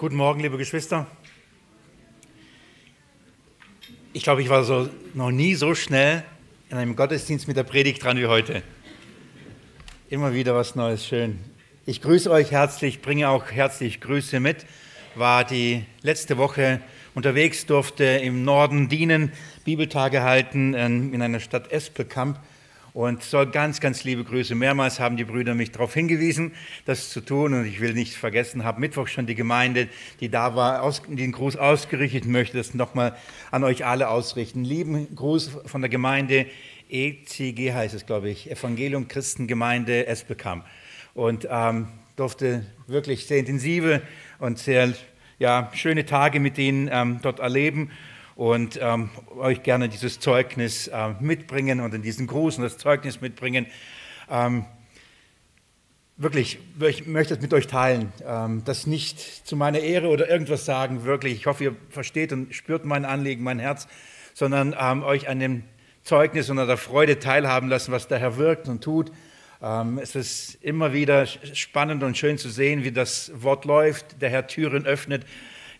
Guten Morgen, liebe Geschwister. Ich glaube, ich war so, noch nie so schnell in einem Gottesdienst mit der Predigt dran wie heute. Immer wieder was Neues, schön. Ich grüße euch herzlich, bringe auch herzlich Grüße mit. War die letzte Woche unterwegs, durfte im Norden dienen, Bibeltage halten in einer Stadt Espelkamp und soll ganz, ganz liebe Grüße. Mehrmals haben die Brüder mich darauf hingewiesen, das zu tun. Und ich will nicht vergessen, habe Mittwoch schon die Gemeinde, die da war, aus, den Gruß ausgerichtet, möchte das nochmal an euch alle ausrichten. Lieben Gruß von der Gemeinde ECG heißt es, glaube ich, Evangelium Christengemeinde Espelkamp. Und ähm, durfte wirklich sehr intensive und sehr ja, schöne Tage mit ihnen ähm, dort erleben und ähm, euch gerne dieses Zeugnis äh, mitbringen und in diesen Gruß und das Zeugnis mitbringen. Ähm, wirklich, ich möchte es mit euch teilen. Ähm, das nicht zu meiner Ehre oder irgendwas sagen, wirklich. Ich hoffe, ihr versteht und spürt mein Anliegen, mein Herz, sondern ähm, euch an dem Zeugnis und an der Freude teilhaben lassen, was der Herr wirkt und tut. Ähm, es ist immer wieder spannend und schön zu sehen, wie das Wort läuft, der Herr Türen öffnet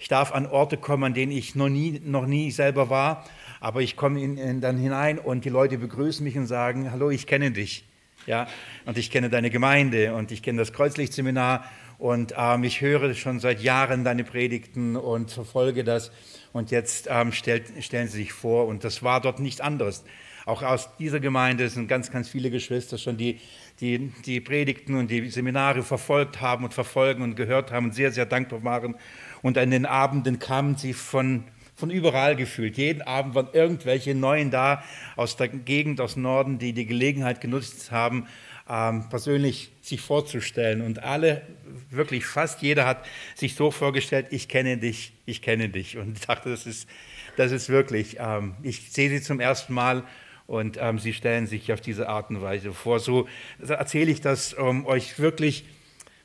ich darf an Orte kommen, an denen ich noch nie, noch nie selber war, aber ich komme in, in dann hinein und die Leute begrüßen mich und sagen, hallo, ich kenne dich. Ja, und ich kenne deine Gemeinde und ich kenne das Kreuzlichtseminar und ähm, ich höre schon seit Jahren deine Predigten und verfolge das. Und jetzt ähm, stellt, stellen sie sich vor, und das war dort nichts anderes. Auch aus dieser Gemeinde sind ganz, ganz viele Geschwister schon, die, die die Predigten und die Seminare verfolgt haben und verfolgen und gehört haben und sehr, sehr dankbar waren. Und an den Abenden kamen sie von, von überall gefühlt. Jeden Abend waren irgendwelche Neuen da aus der Gegend, aus Norden, die die Gelegenheit genutzt haben, ähm, persönlich sich vorzustellen. Und alle, wirklich fast jeder hat sich so vorgestellt, ich kenne dich, ich kenne dich. Und ich dachte, das ist, das ist wirklich, ähm, ich sehe sie zum ersten Mal und ähm, sie stellen sich auf diese Art und Weise vor. So erzähle ich das, um euch wirklich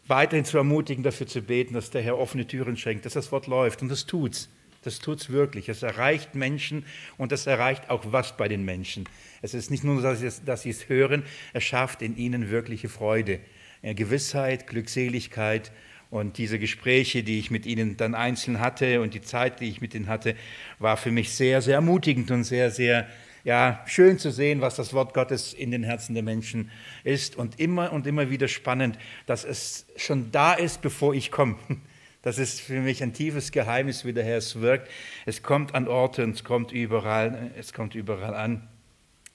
weiterhin zu ermutigen, dafür zu beten, dass der Herr offene Türen schenkt, dass das Wort läuft. Und das tut's. Das tut's wirklich. Es erreicht Menschen und es erreicht auch was bei den Menschen. Es ist nicht nur, dass sie, es, dass sie es hören, es schafft in ihnen wirkliche Freude, Gewissheit, Glückseligkeit. Und diese Gespräche, die ich mit ihnen dann einzeln hatte und die Zeit, die ich mit ihnen hatte, war für mich sehr, sehr ermutigend und sehr, sehr ja, schön zu sehen, was das Wort Gottes in den Herzen der Menschen ist und immer und immer wieder spannend, dass es schon da ist, bevor ich komme. Das ist für mich ein tiefes Geheimnis, wie der Herr es wirkt. Es kommt an Orte und es kommt überall, es kommt überall an.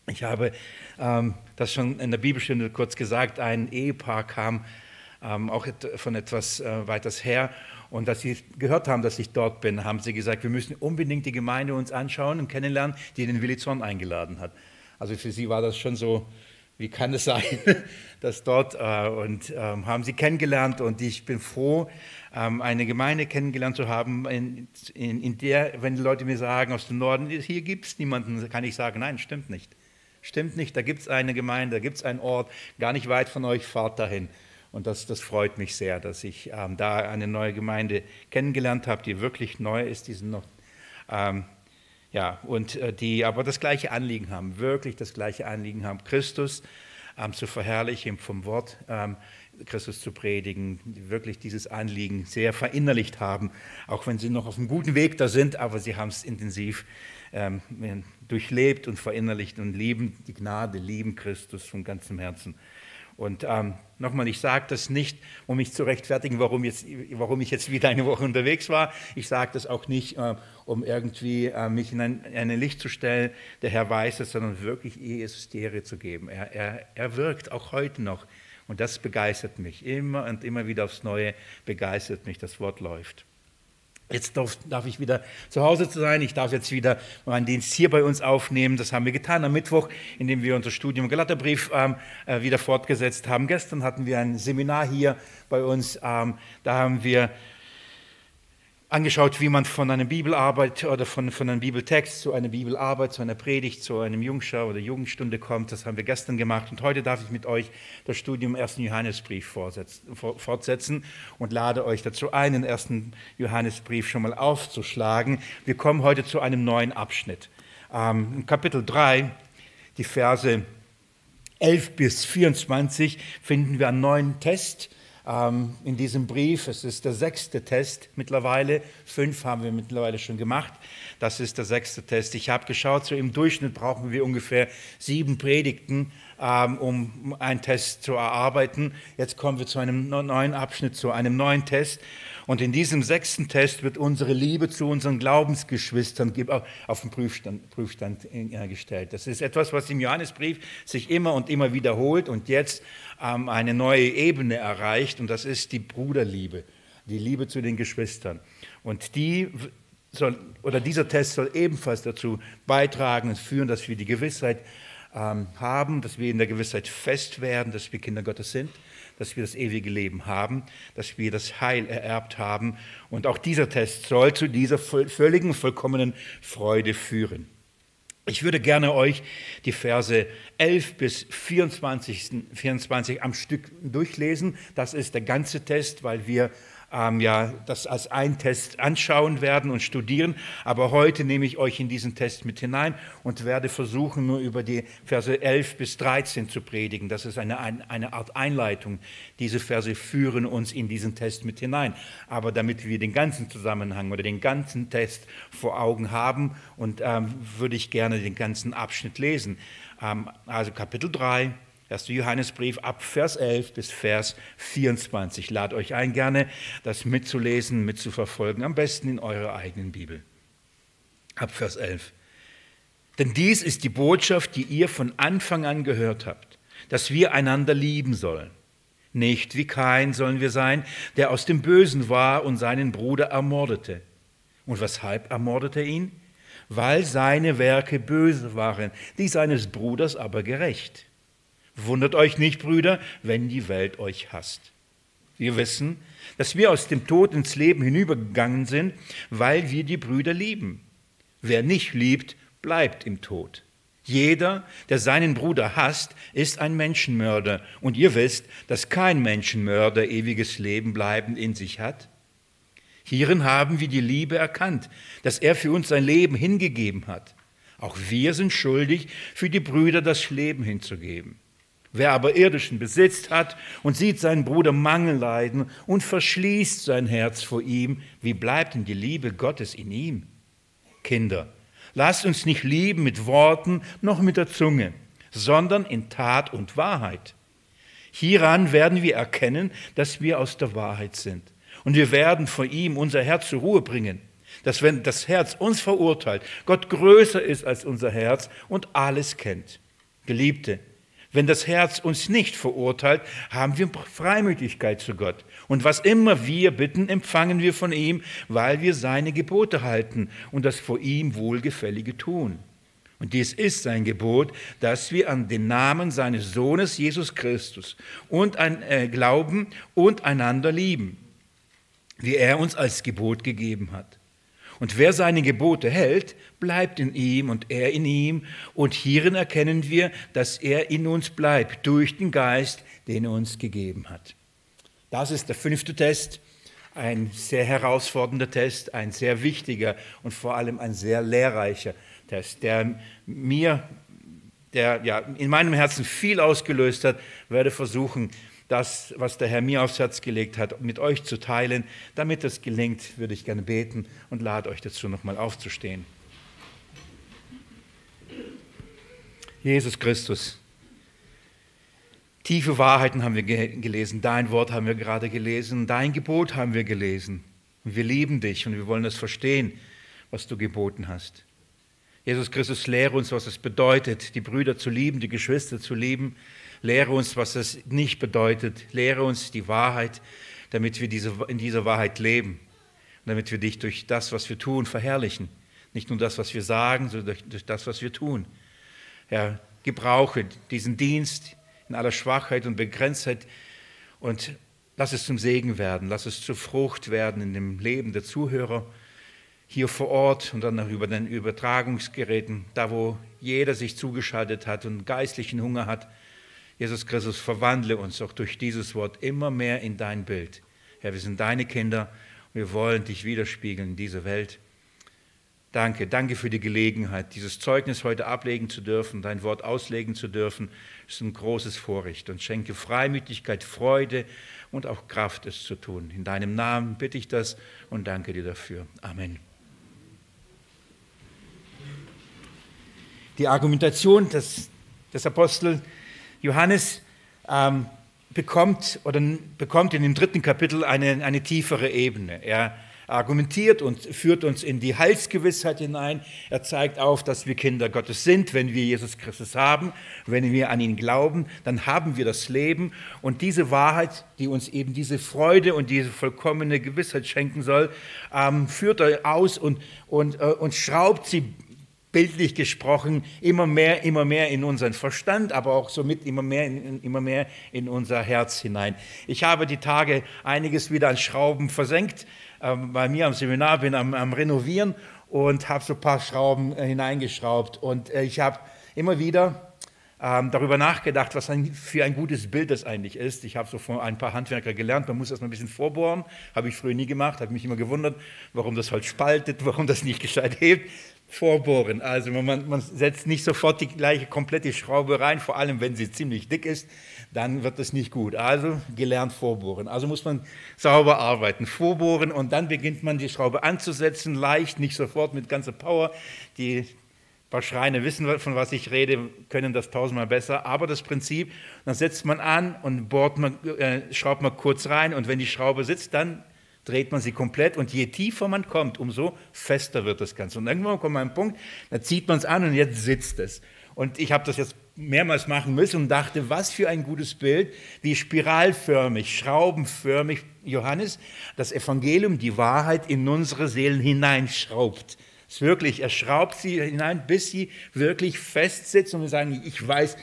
Ich habe ähm, das schon in der Bibelstunde kurz gesagt, ein Ehepaar kam ähm, auch von etwas äh, weiters her und als sie gehört haben, dass ich dort bin, haben sie gesagt, wir müssen unbedingt die Gemeinde uns anschauen und kennenlernen, die den Willi Zorn eingeladen hat. Also für sie war das schon so, wie kann es sein, dass dort, äh, und ähm, haben sie kennengelernt und ich bin froh, ähm, eine Gemeinde kennengelernt zu haben, in, in, in, der, wenn die Leute mir sagen aus dem Norden, hier gibt es niemanden, kann ich sagen, nein, stimmt nicht. Stimmt nicht, da gibt es eine Gemeinde, da gibt es einen Ort, gar nicht weit von euch, fahrt dahin. Und das, das freut mich sehr, dass ich ähm, da eine neue Gemeinde kennengelernt habe, die wirklich neu ist, die sind noch, ähm, ja, und äh, die aber das gleiche Anliegen haben, wirklich das gleiche Anliegen haben, Christus ähm, zu verherrlichen, vom Wort ähm, Christus zu predigen, die wirklich dieses Anliegen sehr verinnerlicht haben, auch wenn sie noch auf einem guten Weg da sind, aber sie haben es intensiv ähm, durchlebt und verinnerlicht und lieben die Gnade, lieben Christus von ganzem Herzen. Und ähm, nochmal, ich sage das nicht, um mich zu rechtfertigen, warum, jetzt, warum ich jetzt wieder eine Woche unterwegs war. Ich sage das auch nicht, äh, um irgendwie äh, mich in ein, ein, Licht zu stellen, der Herr weiß es, sondern wirklich Jesus die Ehre zu geben. Er, er, er wirkt auch heute noch. Und das begeistert mich. Immer und immer wieder aufs Neue begeistert mich, das Wort läuft. Jetzt darf, darf, ich wieder zu Hause sein. Ich darf jetzt wieder meinen Dienst hier bei uns aufnehmen. Das haben wir getan am Mittwoch, indem wir unser Studium Galaterbrief ähm, äh, wieder fortgesetzt haben. Gestern hatten wir ein Seminar hier bei uns. Ähm, da haben wir angeschaut, wie man von einer Bibelarbeit oder von, von einem Bibeltext zu einer Bibelarbeit, zu einer Predigt, zu einem Jungschau oder Jugendstunde kommt. Das haben wir gestern gemacht. Und heute darf ich mit euch das Studium im ersten Johannesbrief fortsetzen und lade euch dazu ein, den ersten Johannesbrief schon mal aufzuschlagen. Wir kommen heute zu einem neuen Abschnitt. Ähm, Kapitel 3, die Verse 11 bis 24, finden wir einen neuen Test ähm, in diesem Brief. Es ist der sechste Test mittlerweile. Fünf haben wir mittlerweile schon gemacht. Das ist der sechste Test. Ich habe geschaut, so im Durchschnitt brauchen wir ungefähr sieben Predigten, ähm, um einen Test zu erarbeiten. Jetzt kommen wir zu einem neuen Abschnitt, zu einem neuen Test. Und in diesem sechsten Test wird unsere Liebe zu unseren Glaubensgeschwistern auf den Prüfstand, Prüfstand gestellt. Das ist etwas, was im Johannesbrief sich immer und immer wiederholt und jetzt ähm, eine neue Ebene erreicht. Und das ist die Bruderliebe, die Liebe zu den Geschwistern. Und die soll, oder dieser Test soll ebenfalls dazu beitragen und führen, dass wir die Gewissheit ähm, haben, dass wir in der Gewissheit fest werden, dass wir Kinder Gottes sind dass wir das ewige Leben haben, dass wir das Heil ererbt haben. Und auch dieser Test soll zu dieser völligen, vollkommenen Freude führen. Ich würde gerne euch die Verse 11 bis 24, 24 am Stück durchlesen. Das ist der ganze Test, weil wir ähm, ja, das als einen Test anschauen werden und studieren. Aber heute nehme ich euch in diesen Test mit hinein und werde versuchen, nur über die Verse 11 bis 13 zu predigen. Das ist eine, eine Art Einleitung. Diese Verse führen uns in diesen Test mit hinein. Aber damit wir den ganzen Zusammenhang oder den ganzen Test vor Augen haben, und ähm, würde ich gerne den ganzen Abschnitt lesen. Ähm, also Kapitel 3, 1. Johannesbrief ab Vers 11 bis Vers 24. Ich lade euch ein, gerne das mitzulesen, mitzuverfolgen, am besten in eurer eigenen Bibel. Ab Vers 11. Denn dies ist die Botschaft, die ihr von Anfang an gehört habt, dass wir einander lieben sollen. Nicht wie Kain sollen wir sein, der aus dem Bösen war und seinen Bruder ermordete. Und weshalb ermordete er ihn? Weil seine Werke böse waren, die seines Bruders aber gerecht. Wundert euch nicht, Brüder, wenn die Welt euch hasst. Wir wissen, dass wir aus dem Tod ins Leben hinübergegangen sind, weil wir die Brüder lieben. Wer nicht liebt, bleibt im Tod. Jeder, der seinen Bruder hasst, ist ein Menschenmörder. Und ihr wisst, dass kein Menschenmörder ewiges Leben bleibend in sich hat. Hierin haben wir die Liebe erkannt, dass er für uns sein Leben hingegeben hat. Auch wir sind schuldig, für die Brüder das Leben hinzugeben. Wer aber irdischen Besitz hat und sieht seinen Bruder Mangel leiden und verschließt sein Herz vor ihm, wie bleibt denn die Liebe Gottes in ihm? Kinder, lasst uns nicht lieben mit Worten noch mit der Zunge, sondern in Tat und Wahrheit. Hieran werden wir erkennen, dass wir aus der Wahrheit sind. Und wir werden vor ihm unser Herz zur Ruhe bringen, dass wenn das Herz uns verurteilt, Gott größer ist als unser Herz und alles kennt. Geliebte, wenn das Herz uns nicht verurteilt, haben wir Freimütigkeit zu Gott. Und was immer wir bitten, empfangen wir von ihm, weil wir seine Gebote halten und das vor ihm Wohlgefällige tun. Und dies ist sein Gebot, dass wir an den Namen seines Sohnes Jesus Christus und an äh, glauben und einander lieben, wie er uns als Gebot gegeben hat. Und wer seine Gebote hält, bleibt in ihm und er in ihm. Und hierin erkennen wir, dass er in uns bleibt, durch den Geist, den er uns gegeben hat. Das ist der fünfte Test. Ein sehr herausfordernder Test, ein sehr wichtiger und vor allem ein sehr lehrreicher Test, der mir, der ja in meinem Herzen viel ausgelöst hat, werde versuchen, das, was der Herr mir aufs Herz gelegt hat, mit euch zu teilen. Damit es gelingt, würde ich gerne beten und lade euch dazu, nochmal aufzustehen. Jesus Christus, tiefe Wahrheiten haben wir gelesen, dein Wort haben wir gerade gelesen, dein Gebot haben wir gelesen. Wir lieben dich und wir wollen es verstehen, was du geboten hast. Jesus Christus, lehre uns, was es bedeutet, die Brüder zu lieben, die Geschwister zu lieben, Lehre uns, was das nicht bedeutet. Lehre uns die Wahrheit, damit wir diese, in dieser Wahrheit leben. Und damit wir dich durch das, was wir tun, verherrlichen. Nicht nur das, was wir sagen, sondern durch, durch das, was wir tun. Herr, gebrauche diesen Dienst in aller Schwachheit und Begrenztheit und lass es zum Segen werden, lass es zur Frucht werden in dem Leben der Zuhörer hier vor Ort und dann auch über den Übertragungsgeräten, da wo jeder sich zugeschaltet hat und geistlichen Hunger hat. Jesus Christus, verwandle uns auch durch dieses Wort immer mehr in dein Bild. Herr, wir sind deine Kinder und wir wollen dich widerspiegeln in dieser Welt. Danke, danke für die Gelegenheit, dieses Zeugnis heute ablegen zu dürfen, dein Wort auslegen zu dürfen. Das ist ein großes Vorrecht und schenke Freimütigkeit, Freude und auch Kraft, es zu tun. In deinem Namen bitte ich das und danke dir dafür. Amen. Die Argumentation des, des Apostel Johannes ähm, bekommt, oder bekommt in dem dritten Kapitel eine, eine tiefere Ebene. Er argumentiert und führt uns in die Heilsgewissheit hinein. Er zeigt auf, dass wir Kinder Gottes sind, wenn wir Jesus Christus haben, wenn wir an ihn glauben, dann haben wir das Leben. Und diese Wahrheit, die uns eben diese Freude und diese vollkommene Gewissheit schenken soll, ähm, führt er aus und, und, äh, und schraubt sie bildlich gesprochen, immer mehr, immer mehr in unseren Verstand, aber auch somit immer mehr, in, immer mehr in unser Herz hinein. Ich habe die Tage einiges wieder an Schrauben versenkt ähm, bei mir am Seminar, bin am, am Renovieren und habe so ein paar Schrauben äh, hineingeschraubt. Und äh, ich habe immer wieder ähm, darüber nachgedacht, was ein, für ein gutes Bild das eigentlich ist. Ich habe so von ein paar Handwerker gelernt, man muss erst mal ein bisschen vorbohren. Habe ich früher nie gemacht, habe mich immer gewundert, warum das Holz spaltet, warum das nicht gescheit hebt. Vorbohren. Also man, man setzt nicht sofort die gleiche komplette Schraube rein, vor allem wenn sie ziemlich dick ist dann wird es nicht gut. Also gelernt vorbohren. Also muss man sauber arbeiten, vorbohren und dann beginnt man die Schraube anzusetzen, leicht, nicht sofort mit ganzer Power. Die paar Schreine wissen, von was ich rede, können das tausendmal besser. Aber das Prinzip, dann setzt man an und bohrt man, äh, schraubt man kurz rein und wenn die Schraube sitzt, dann dreht man sie komplett und je tiefer man kommt, umso fester wird das Ganze. Und irgendwann kommt man an einen Punkt, da zieht man es an und jetzt sitzt es. Und ich habe das jetzt mehrmals machen müssen und dachte, was für ein gutes Bild, wie spiralförmig, schraubenförmig Johannes das Evangelium, die Wahrheit in unsere Seelen hineinschraubt. Es wirklich, er schraubt sie hinein, bis sie wirklich fest sitzt und wir sagen, ich weiß,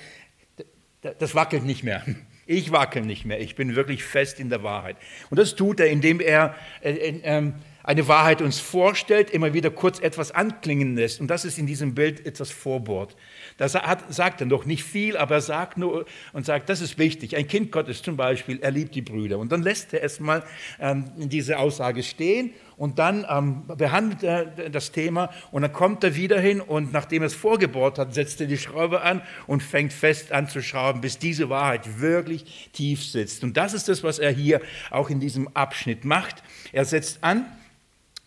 das wackelt nicht mehr. Ich wackel nicht mehr. Ich bin wirklich fest in der Wahrheit. Und das tut er, indem er äh, äh, ähm, eine Wahrheit uns vorstellt, immer wieder kurz etwas anklingen lässt. Und das ist in diesem Bild etwas vorbohrt. Da sagt er noch nicht viel, aber er sagt nur und sagt, das ist wichtig. Ein Kind Gottes zum Beispiel, er liebt die Brüder. Und dann lässt er erstmal ähm, diese Aussage stehen und dann ähm, behandelt er das Thema und dann kommt er wieder hin und nachdem er es vorgebohrt hat, setzt er die Schraube an und fängt fest an zu schrauben, bis diese Wahrheit wirklich tief sitzt. Und das ist das, was er hier auch in diesem Abschnitt macht. Er setzt an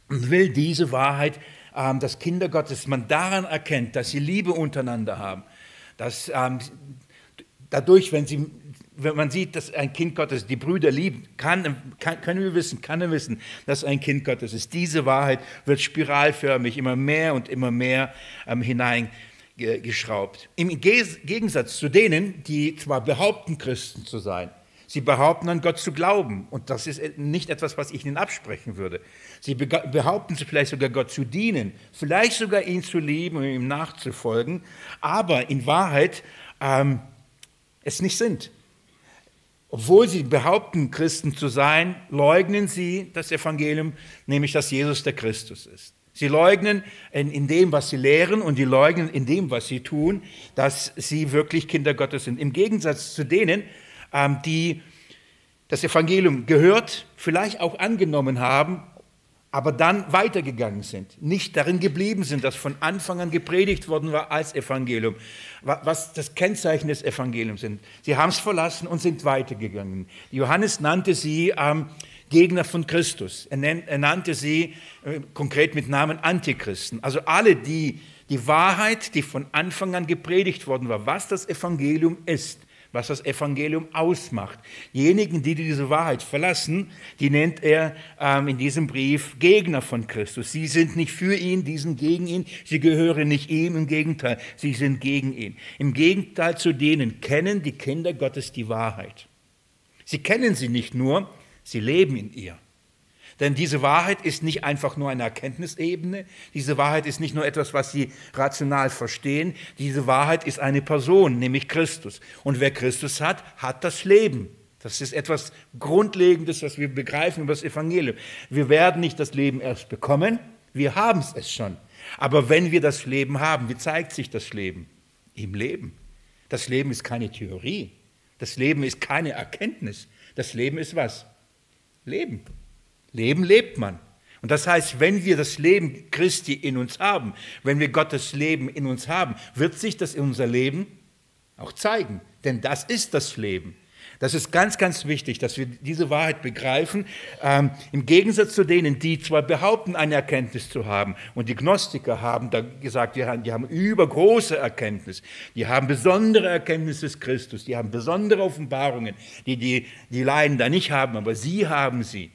und will diese Wahrheit ähm, dass Kinder Gottes, man daran erkennt, dass sie Liebe untereinander haben, dass ähm, dadurch, wenn, sie, wenn man sieht, dass ein Kind Gottes die Brüder liebt, kann, kann, können wir wissen, kann er wissen, dass ein Kind Gottes ist. Diese Wahrheit wird spiralförmig immer mehr und immer mehr ähm, hineingeschraubt. Im Gegensatz zu denen, die zwar behaupten, Christen zu sein, Sie behaupten an Gott zu glauben. Und das ist nicht etwas, was ich Ihnen absprechen würde. Sie behaupten vielleicht sogar Gott zu dienen, vielleicht sogar ihn zu lieben und ihm nachzufolgen, aber in Wahrheit ähm, es nicht sind. Obwohl sie behaupten, Christen zu sein, leugnen sie das Evangelium, nämlich dass Jesus der Christus ist. Sie leugnen in, in, dem, was sie lehren und sie leugnen in dem, was sie tun, dass sie wirklich Kinder Gottes sind. Im Gegensatz zu denen, ähm, die das Evangelium gehört, vielleicht auch angenommen haben, aber dann weitergegangen sind, nicht darin geblieben sind, dass von Anfang an gepredigt worden war als Evangelium, was das Kennzeichen des Evangeliums sind. Sie haben es verlassen und sind weitergegangen. Johannes nannte sie ähm, Gegner von Christus. Er, nennt, er nannte sie äh, konkret mit Namen Antichristen. Also alle, die die Wahrheit, die von Anfang an gepredigt worden war, was das Evangelium ist, was das Evangelium ausmacht. Diejenigen, die diese Wahrheit verlassen, die nennt er ähm, in diesem Brief Gegner von Christus. Sie sind nicht für ihn, die sind gegen ihn, sie gehören nicht ihm, im Gegenteil, sie sind gegen ihn. Im Gegenteil zu denen kennen die Kinder Gottes die Wahrheit. Sie kennen sie nicht nur, sie leben in ihr. Denn diese Wahrheit ist nicht einfach nur eine Erkenntnisebene, diese Wahrheit ist nicht nur etwas, was Sie rational verstehen, diese Wahrheit ist eine Person, nämlich Christus. Und wer Christus hat, hat das Leben. Das ist etwas Grundlegendes, was wir begreifen über das Evangelium. Wir werden nicht das Leben erst bekommen, wir haben es schon. Aber wenn wir das Leben haben, wie zeigt sich das Leben? Im Leben. Das Leben ist keine Theorie. Das Leben ist keine Erkenntnis. Das Leben ist was? Leben. Leben lebt man. Und das heißt, wenn wir das Leben Christi in uns haben, wenn wir Gottes Leben in uns haben, wird sich das in unser Leben auch zeigen. Denn das ist das Leben. Das ist ganz, ganz wichtig, dass wir diese Wahrheit begreifen. Ähm, Im Gegensatz zu denen, die zwar behaupten, eine Erkenntnis zu haben, und die Gnostiker haben da gesagt, die haben, die haben übergroße Erkenntnis, die haben besondere Erkenntnis des Christus, die haben besondere Offenbarungen, die die, die Laien da nicht haben, aber sie haben sie.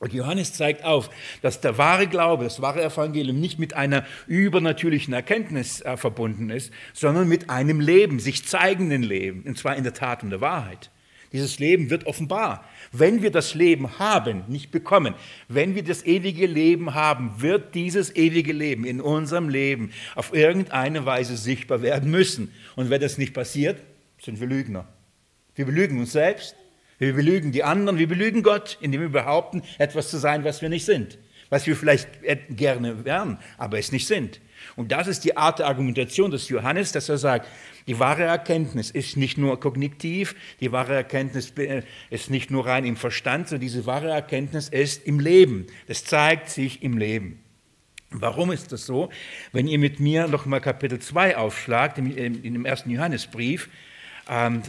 Und Johannes zeigt auf, dass der wahre Glaube, das wahre Evangelium nicht mit einer übernatürlichen Erkenntnis äh, verbunden ist, sondern mit einem Leben, sich zeigenden Leben, und zwar in der Tat und der Wahrheit. Dieses Leben wird offenbar. Wenn wir das Leben haben, nicht bekommen, wenn wir das ewige Leben haben, wird dieses ewige Leben in unserem Leben auf irgendeine Weise sichtbar werden müssen. Und wenn das nicht passiert, sind wir Lügner. Wir belügen uns selbst wir belügen die anderen, wir belügen Gott, indem wir behaupten, etwas zu sein, was wir nicht sind. Was wir vielleicht gerne wären, aber es nicht sind. Und das ist die Art der Argumentation des Johannes, dass er sagt, die wahre Erkenntnis ist nicht nur kognitiv, die wahre Erkenntnis ist nicht nur rein im Verstand, sondern diese wahre Erkenntnis ist im Leben. Das zeigt sich im Leben. Warum ist das so? Wenn ihr mit mir nochmal Kapitel 2 aufschlagt, in dem ersten Johannesbrief, ähm,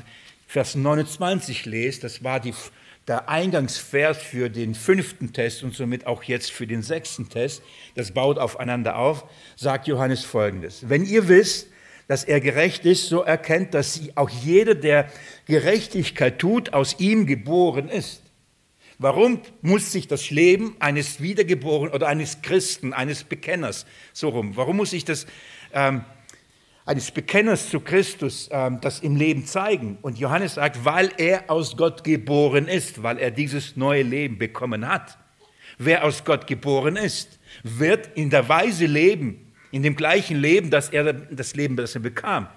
Vers 29 lest, das war die, der Eingangsvers für den fünften Test und somit auch jetzt für den sechsten Test, das baut aufeinander auf, sagt Johannes folgendes. Wenn ihr wisst, dass er gerecht ist, so erkennt, dass auch jeder, der Gerechtigkeit tut, aus ihm geboren ist. Warum muss sich das Leben eines Wiedergeborenen oder eines Christen, eines Bekenners, so rum, warum muss sich das ähm, eines Bekenners zu Christus ähm, das im Leben zeigen. Und Johannes sagt, weil er aus Gott geboren ist, weil er dieses neue Leben bekommen hat. Wer aus Gott geboren ist, wird in der Weise leben, in dem gleichen Leben, das er das Leben, das er bekam.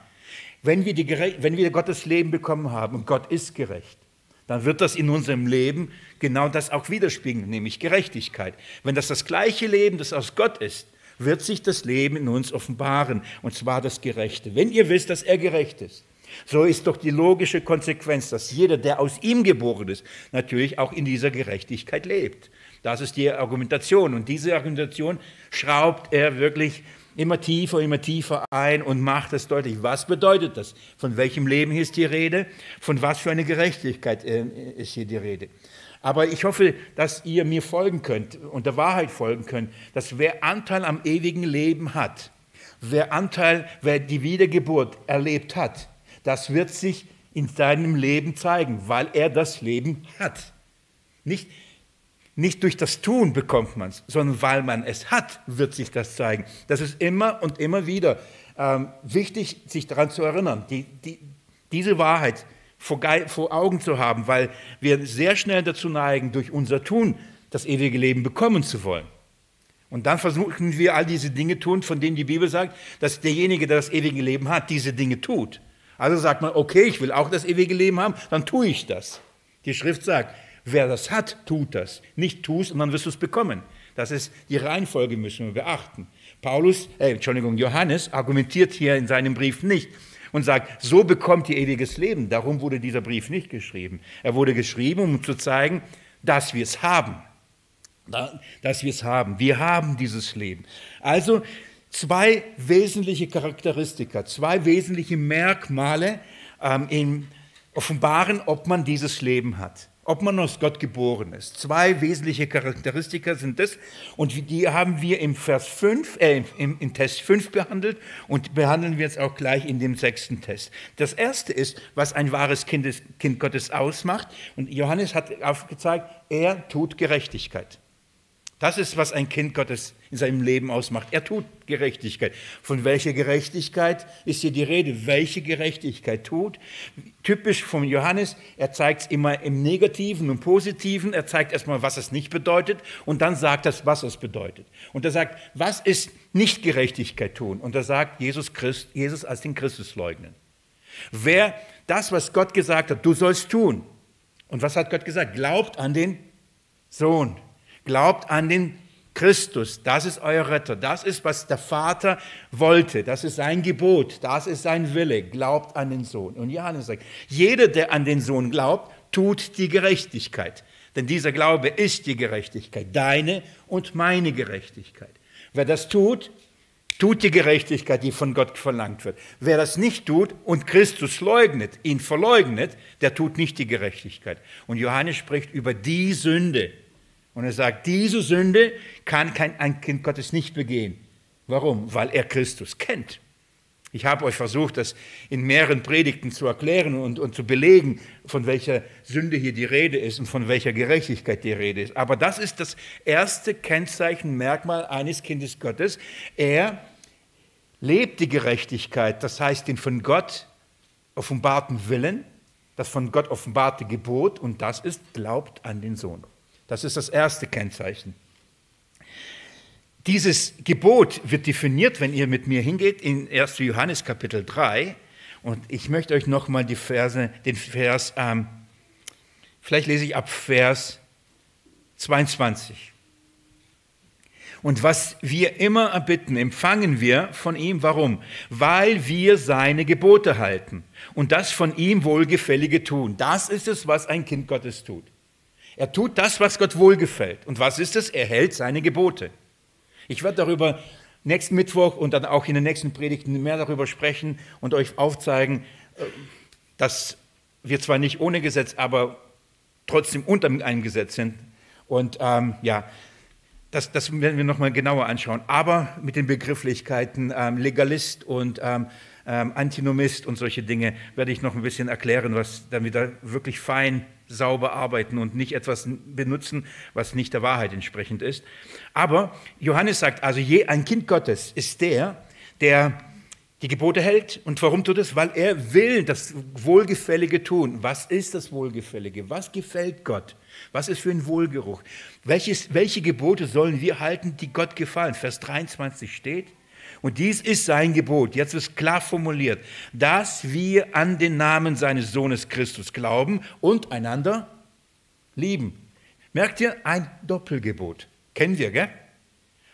Wenn wir, die, wenn wir Gottes Leben bekommen haben und Gott ist gerecht, dann wird das in unserem Leben genau das auch widerspiegeln, nämlich Gerechtigkeit. Wenn das das gleiche Leben, das aus Gott ist, wird sich das Leben in uns offenbaren, und zwar das Gerechte. Wenn ihr wisst, dass er gerecht ist, so ist doch die logische Konsequenz, dass jeder, der aus ihm geboren ist, natürlich auch in dieser Gerechtigkeit lebt. Das ist die Argumentation. Und diese Argumentation schraubt er wirklich immer tiefer, immer tiefer ein und macht es deutlich. Was bedeutet das? Von welchem Leben ist die Rede? Von was für eine Gerechtigkeit äh, ist hier die Rede? Aber ich hoffe, dass ihr mir folgen könnt und der Wahrheit folgen könnt, dass wer Anteil am ewigen Leben hat, wer Anteil, wer die Wiedergeburt erlebt hat, das wird sich in seinem Leben zeigen, weil er das Leben hat. Nicht, nicht durch das Tun bekommt man es, sondern weil man es hat, wird sich das zeigen. Das ist immer und immer wieder ähm, wichtig, sich daran zu erinnern. Die, die, diese Wahrheit vor, vor Augen zu haben, weil wir sehr schnell dazu neigen, durch unser Tun das ewige Leben bekommen zu wollen. Und dann versuchen wir all diese Dinge tun, von denen die Bibel sagt, dass derjenige, der das ewige Leben hat, diese Dinge tut. Also sagt man, okay, ich will auch das ewige Leben haben, dann tue ich das. Die Schrift sagt, wer das hat, tut das. Nicht tust und dann wirst du es bekommen. Das ist die Reihenfolge, müssen wir beachten. Paulus, äh, Entschuldigung, Johannes argumentiert hier in seinem Brief nicht, und sagt, so bekommt ihr ewiges Leben. Darum wurde dieser Brief nicht geschrieben. Er wurde geschrieben, um zu zeigen, dass wir es haben. Dass wir es haben. Wir haben dieses Leben. Also zwei wesentliche Charakteristika, zwei wesentliche Merkmale ähm, in offenbaren, ob man dieses Leben hat ob man aus Gott geboren ist. Zwei wesentliche Charakteristika sind das und die haben wir im Vers 5, äh, im, im Test 5 behandelt und behandeln wir jetzt auch gleich in dem sechsten Test. Das erste ist, was ein wahres kind, kind Gottes ausmacht und Johannes hat aufgezeigt, er tut Gerechtigkeit. Das ist, was ein Kind Gottes in seinem Leben ausmacht. Er tut Gerechtigkeit. Von welcher Gerechtigkeit ist hier die Rede? Welche Gerechtigkeit tut? Typisch von Johannes, er zeigt es immer im Negativen und Positiven. Er zeigt erstmal, was es nicht bedeutet und dann sagt er, was es bedeutet. Und er sagt, was ist nicht Gerechtigkeit tun? Und er sagt, Jesus, Christ, Jesus als den Christus leugnen. Wer das, was Gott gesagt hat, du sollst tun. Und was hat Gott gesagt? Glaubt an den Sohn. Glaubt an den Christus, das ist euer Retter, das ist, was der Vater wollte, das ist sein Gebot, das ist sein Wille, glaubt an den Sohn. Und Johannes sagt, jeder, der an den Sohn glaubt, tut die Gerechtigkeit. Denn dieser Glaube ist die Gerechtigkeit, deine und meine Gerechtigkeit. Wer das tut, tut die Gerechtigkeit, die von Gott verlangt wird. Wer das nicht tut und Christus leugnet, ihn verleugnet, der tut nicht die Gerechtigkeit. Und Johannes spricht über die Sünde. Und er sagt, diese Sünde kann kein, ein Kind Gottes nicht begehen. Warum? Weil er Christus kennt. Ich habe euch versucht, das in mehreren Predigten zu erklären und, und, zu belegen, von welcher Sünde hier die Rede ist und von welcher Gerechtigkeit die Rede ist. Aber das ist das erste Kennzeichen, Merkmal eines Kindes Gottes. Er lebt die Gerechtigkeit, das heißt den von Gott offenbarten Willen, das von Gott offenbarte Gebot und das ist, glaubt an den Sohn. Das ist das erste Kennzeichen. Dieses Gebot wird definiert, wenn ihr mit mir hingeht, in 1. Johannes Kapitel 3. Und ich möchte euch nochmal die Verse, den Vers, ähm, vielleicht lese ich ab Vers 22. Und was wir immer erbitten, empfangen wir von ihm. Warum? Weil wir seine Gebote halten und das von ihm Wohlgefällige tun. Das ist es, was ein Kind Gottes tut. Er tut das, was Gott wohlgefällt. Und was ist es? Er hält seine Gebote. Ich werde darüber nächsten Mittwoch und dann auch in den nächsten Predigten mehr darüber sprechen und euch aufzeigen, äh, dass wir zwar nicht ohne Gesetz, aber trotzdem unter einem Gesetz sind. Und ähm, ja, das, das, werden wir nochmal genauer anschauen. Aber mit den Begrifflichkeiten ähm, Legalist und ähm, ähm, Antinomist und solche Dinge werde ich noch ein bisschen erklären, was, damit da wirklich fein sauber arbeiten und nicht etwas benutzen, was nicht der Wahrheit entsprechend ist. Aber Johannes sagt also, je, ein Kind Gottes ist der, der die Gebote hält. Und warum tut es? Weil er will das Wohlgefällige tun. Was ist das Wohlgefällige? Was gefällt Gott? Was ist für ein Wohlgeruch? Welches, welche Gebote sollen wir halten, die Gott gefallen? Vers 23 steht, und dies ist sein Gebot, jetzt ist klar formuliert, dass wir an den Namen seines Sohnes Christus glauben und einander lieben. Merkt ihr, ein Doppelgebot. Kennen wir, gell?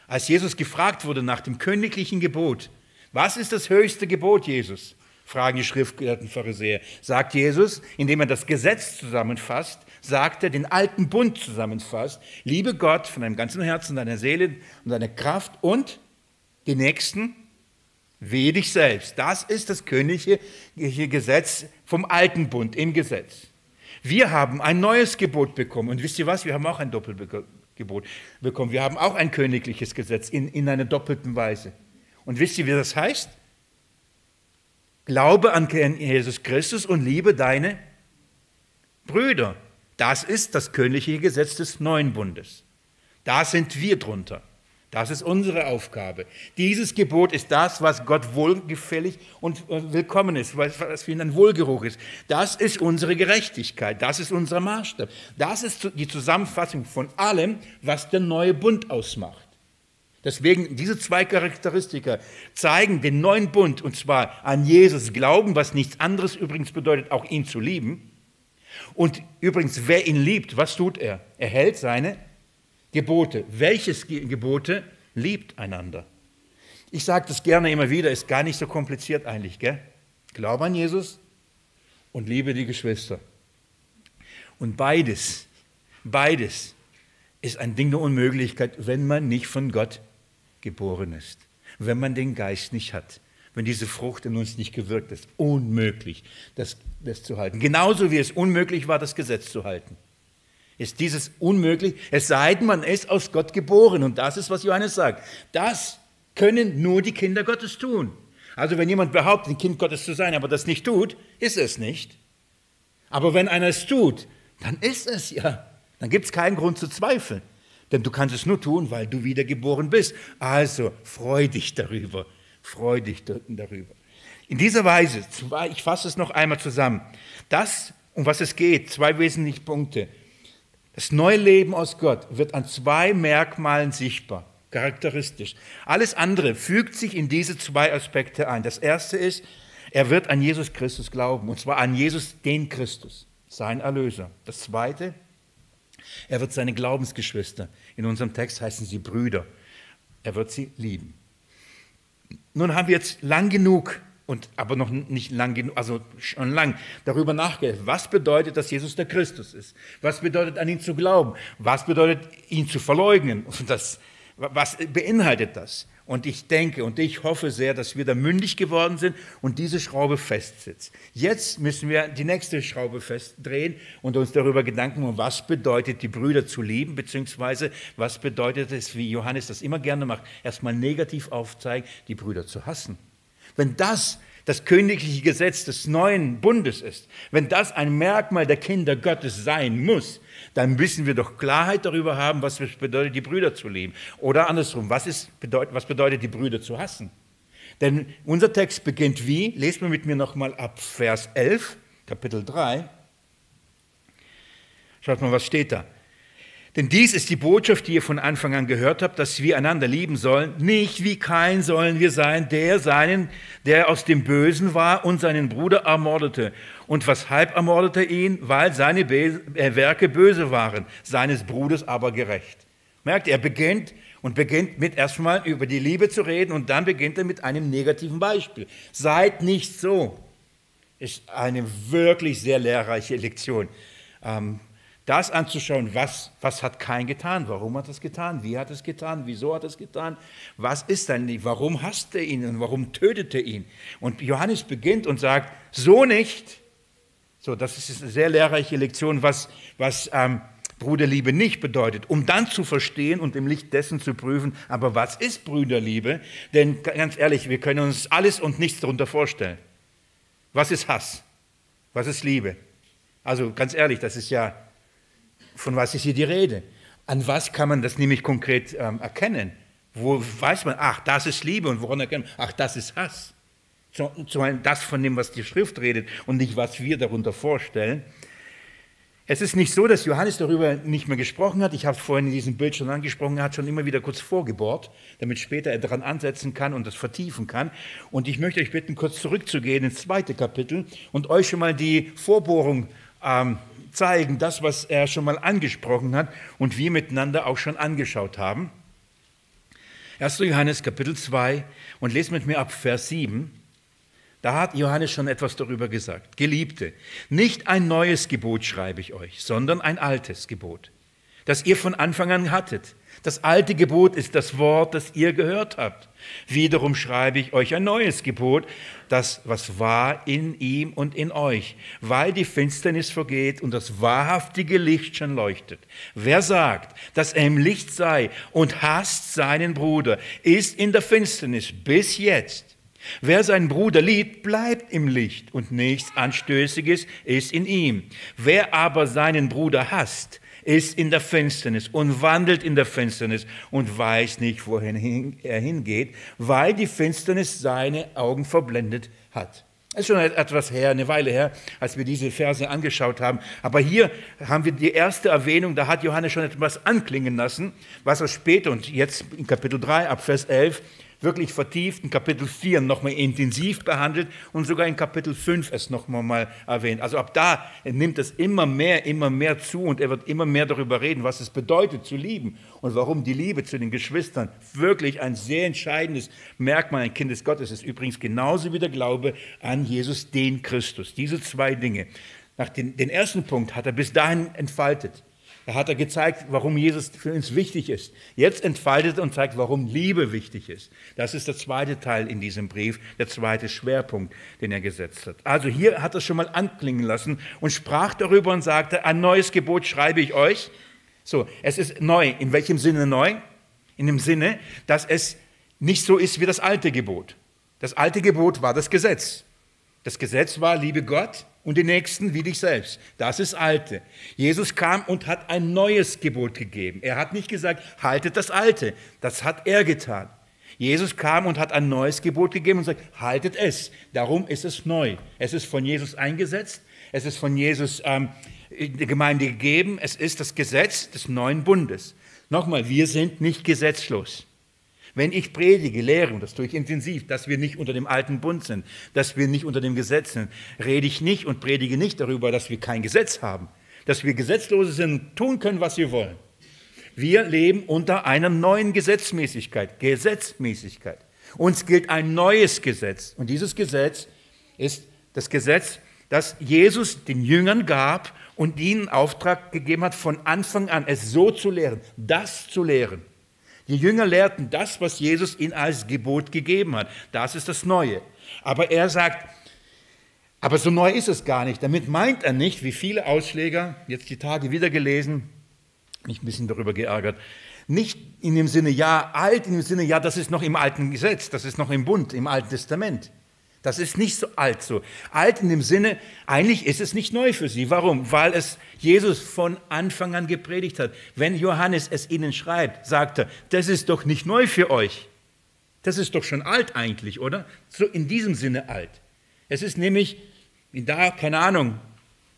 Als Jesus gefragt wurde nach dem königlichen Gebot, was ist das höchste Gebot, Jesus? Fragen die Schriftgelehrten Pharisäer. Sagt Jesus, indem er das Gesetz zusammenfasst, sagt er, den alten Bund zusammenfasst, liebe Gott von deinem ganzen Herzen, deiner Seele und deiner Kraft und die Nächsten wie dich selbst. Das ist das königliche Gesetz vom alten Bund im Gesetz. Wir haben ein neues Gebot bekommen. Und wisst ihr was? Wir haben auch ein Doppelgebot bekommen. Wir haben auch ein königliches Gesetz in, in einer doppelten Weise. Und wisst ihr, wie das heißt? Glaube an Jesus Christus und liebe deine Brüder. Das ist das königliche Gesetz des neuen Bundes. Da sind wir drunter. Das ist unsere Aufgabe. Dieses Gebot ist das, was Gott wohlgefällig und willkommen ist, was für ihn ein Wohlgeruch ist. Das ist unsere Gerechtigkeit, das ist unser Maßstab. Das ist die Zusammenfassung von allem, was der neue Bund ausmacht. Deswegen, diese zwei Charakteristika zeigen den neuen Bund, und zwar an Jesus glauben, was nichts anderes übrigens bedeutet, auch ihn zu lieben. Und übrigens, wer ihn liebt, was tut er? Er hält seine Gebote. Welches Gebote? Liebt einander. Ich sage das gerne immer wieder, ist gar nicht so kompliziert eigentlich. Gell? Glaube an Jesus und liebe die Geschwister. Und beides, beides ist ein Ding der Unmöglichkeit, wenn man nicht von Gott geboren ist, wenn man den Geist nicht hat, wenn diese Frucht in uns nicht gewirkt ist. Unmöglich, das, das zu halten. Genauso wie es unmöglich war, das Gesetz zu halten ist dieses unmöglich, es sei denn, man ist aus Gott geboren. Und das ist, was Johannes sagt. Das können nur die Kinder Gottes tun. Also wenn jemand behauptet, ein Kind Gottes zu sein, aber das nicht tut, ist es nicht. Aber wenn einer es tut, dann ist es ja. Dann gibt es keinen Grund zu zweifeln. Denn du kannst es nur tun, weil du wiedergeboren bist. Also freu dich darüber. Freu dich darüber. In dieser Weise, ich fasse es noch einmal zusammen, das, um was es geht, zwei wesentliche Punkte. Das neue Leben aus Gott wird an zwei Merkmalen sichtbar, charakteristisch. Alles andere fügt sich in diese zwei Aspekte ein. Das erste ist, er wird an Jesus Christus glauben, und zwar an Jesus, den Christus, sein Erlöser. Das zweite, er wird seine Glaubensgeschwister, in unserem Text heißen sie Brüder, er wird sie lieben. Nun haben wir jetzt lang genug und aber noch nicht lang genug, also schon lang darüber nachgedacht. Was bedeutet, dass Jesus der Christus ist? Was bedeutet, an ihn zu glauben? Was bedeutet, ihn zu verleugnen? Und das, was beinhaltet das? Und ich denke und ich hoffe sehr, dass wir da mündig geworden sind und diese Schraube festsitzt. Jetzt müssen wir die nächste Schraube festdrehen und uns darüber Gedanken machen, was bedeutet, die Brüder zu lieben, beziehungsweise was bedeutet es, wie Johannes das immer gerne macht, erstmal negativ aufzeigen, die Brüder zu hassen. Wenn das das königliche Gesetz des neuen Bundes ist, wenn das ein Merkmal der Kinder Gottes sein muss, dann müssen wir doch Klarheit darüber haben, was bedeutet, die Brüder zu lieben. Oder andersrum, was, ist, bedeutet, was bedeutet, die Brüder zu hassen? Denn unser Text beginnt wie? Lest mal mit mir nochmal ab Vers 11, Kapitel 3. Schaut mal, was steht da. Denn dies ist die Botschaft, die ihr von Anfang an gehört habt, dass wir einander lieben sollen. Nicht wie kein sollen wir sein, der seinen, der aus dem Bösen war und seinen Bruder ermordete. Und weshalb ermordete ihn? Weil seine äh, Werke böse waren, seines Bruders aber gerecht. Merkt, er beginnt und beginnt mit erstmal über die Liebe zu reden und dann beginnt er mit einem negativen Beispiel. Seid nicht so. Ist eine wirklich sehr lehrreiche Lektion. Ähm, das anzuschauen, was, was hat kein getan, warum hat es getan, wie hat es getan, wieso hat es getan, was ist denn, warum hasst er ihn und warum tötet er ihn. Und Johannes beginnt und sagt, so nicht. So, das ist eine sehr lehrreiche Lektion, was, was ähm, Bruderliebe nicht bedeutet, um dann zu verstehen und im Licht dessen zu prüfen, aber was ist Brüderliebe? Denn ganz ehrlich, wir können uns alles und nichts darunter vorstellen. Was ist Hass? Was ist Liebe? Also ganz ehrlich, das ist ja von was ist hier die Rede? An was kann man das nämlich konkret ähm, erkennen? Wo weiß man, ach, das ist Liebe und woran erkennt man, ach, das ist Hass? So, so das von dem, was die Schrift redet und nicht, was wir darunter vorstellen. Es ist nicht so, dass Johannes darüber nicht mehr gesprochen hat. Ich habe es vorhin in diesem Bild schon angesprochen. Er hat schon immer wieder kurz vorgebohrt, damit später er daran ansetzen kann und das vertiefen kann. Und ich möchte euch bitten, kurz zurückzugehen ins zweite Kapitel und euch schon mal die Vorbohrung ähm, zeigen, das, was er schon mal angesprochen hat und wir miteinander auch schon angeschaut haben. 1. Johannes Kapitel 2 und lest mit mir ab Vers 7. Da hat Johannes schon etwas darüber gesagt. Geliebte, nicht ein neues Gebot schreibe ich euch, sondern ein altes Gebot, das ihr von Anfang an hattet. Das alte Gebot ist das Wort, das ihr gehört habt. Wiederum schreibe ich euch ein neues Gebot, das, was war in ihm und in euch, weil die Finsternis vergeht und das wahrhaftige Licht schon leuchtet. Wer sagt, dass er im Licht sei und hasst seinen Bruder, ist in der Finsternis bis jetzt. Wer seinen Bruder liebt, bleibt im Licht und nichts Anstößiges ist in ihm. Wer aber seinen Bruder hasst, ist in der Finsternis und wandelt in der Finsternis und weiß nicht, wohin er hingeht, weil die Finsternis seine Augen verblendet hat. Es ist schon etwas her, eine Weile her, als wir diese Verse angeschaut haben. Aber hier haben wir die erste Erwähnung, da hat Johannes schon etwas anklingen lassen, was er später und jetzt in Kapitel 3 ab Vers 11 wirklich vertieft, in Kapitel 4 nochmal intensiv behandelt und sogar in Kapitel 5 es nochmal mal erwähnt. Also ab da nimmt es immer mehr, immer mehr zu und er wird immer mehr darüber reden, was es bedeutet zu lieben und warum die Liebe zu den Geschwistern wirklich ein sehr entscheidendes Merkmal ein Kindes Gottes ist. Übrigens genauso wie der Glaube an Jesus, den Christus. Diese zwei Dinge. Nach den, den ersten Punkt hat er bis dahin entfaltet. Da hat er gezeigt, warum Jesus für uns wichtig ist. Jetzt entfaltet er und zeigt, warum Liebe wichtig ist. Das ist der zweite Teil in diesem Brief, der zweite Schwerpunkt, den er gesetzt hat. Also hier hat er schon mal anklingen lassen und sprach darüber und sagte, ein neues Gebot schreibe ich euch. So, es ist neu. In welchem Sinne neu? In dem Sinne, dass es nicht so ist wie das alte Gebot. Das alte Gebot war das Gesetz. Das Gesetz war, liebe Gott, und den Nächsten wie dich selbst. Das ist Alte. Jesus kam und hat ein neues Gebot gegeben. Er hat nicht gesagt, haltet das Alte. Das hat er getan. Jesus kam und hat ein neues Gebot gegeben und sagt, haltet es. Darum ist es neu. Es ist von Jesus eingesetzt. Es ist von Jesus ähm, der Gemeinde gegeben. Es ist das Gesetz des neuen Bundes. Nochmal, wir sind nicht gesetzlos. Wenn ich predige, lehre, und das tue ich intensiv, dass wir nicht unter dem alten Bund sind, dass wir nicht unter dem Gesetz sind, rede ich nicht und predige nicht darüber, dass wir kein Gesetz haben, dass wir Gesetzlose sind und tun können, was wir wollen. Wir leben unter einer neuen Gesetzmäßigkeit, Gesetzmäßigkeit. Uns gilt ein neues Gesetz. Und dieses Gesetz ist das Gesetz, das Jesus den Jüngern gab und ihnen Auftrag gegeben hat, von Anfang an es so zu lehren, das zu lehren. Die Jünger lehrten das, was Jesus ihnen als Gebot gegeben hat. Das ist das Neue. Aber er sagt, aber so neu ist es gar nicht. Damit meint er nicht, wie viele Ausschläger, jetzt die Tage wieder gelesen, mich ein bisschen darüber geärgert, nicht in dem Sinne, ja, alt, in dem Sinne, ja, das ist noch im alten Gesetz, das ist noch im Bund, im Alten Testament. Das ist nicht so alt so. Alt in dem Sinne, eigentlich ist es nicht neu für sie. Warum? Weil es Jesus von Anfang an gepredigt hat. Wenn Johannes es ihnen schreibt, sagt er, das ist doch nicht neu für euch. Das ist doch schon alt eigentlich, oder? So in diesem Sinne alt. Es ist nämlich, da, keine Ahnung,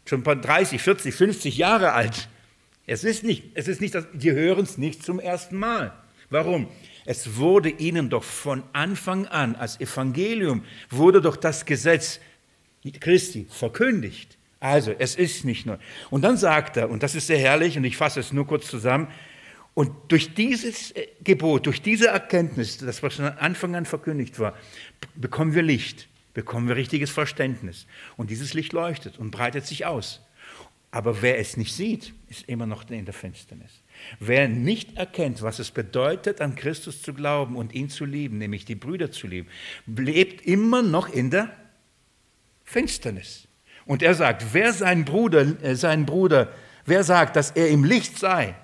schon 30, 40, 50 Jahre alt. Es ist nicht, es ist nicht, die hören es nicht zum ersten Mal. Warum? Es wurde ihnen doch von Anfang an als Evangelium, wurde doch das Gesetz Christi verkündigt. Also, es ist nicht nur. Und dann sagt er, und das ist sehr herrlich, und ich fasse es nur kurz zusammen, und durch dieses äh, Gebot, durch diese Erkenntnis, das was von Anfang an verkündigt war, bekommen wir Licht, bekommen wir richtiges Verständnis. Und dieses Licht leuchtet und breitet sich aus. Aber wer es nicht sieht, ist immer noch in der Finsternis. Wer nicht erkennt, was es bedeutet, an Christus zu glauben und ihn zu lieben, nämlich die Brüder zu lieben, lebt immer noch in der Finsternis. Und er sagt, wer seinen Bruder, äh, seinen Bruder, wer sagt, dass er im Licht sei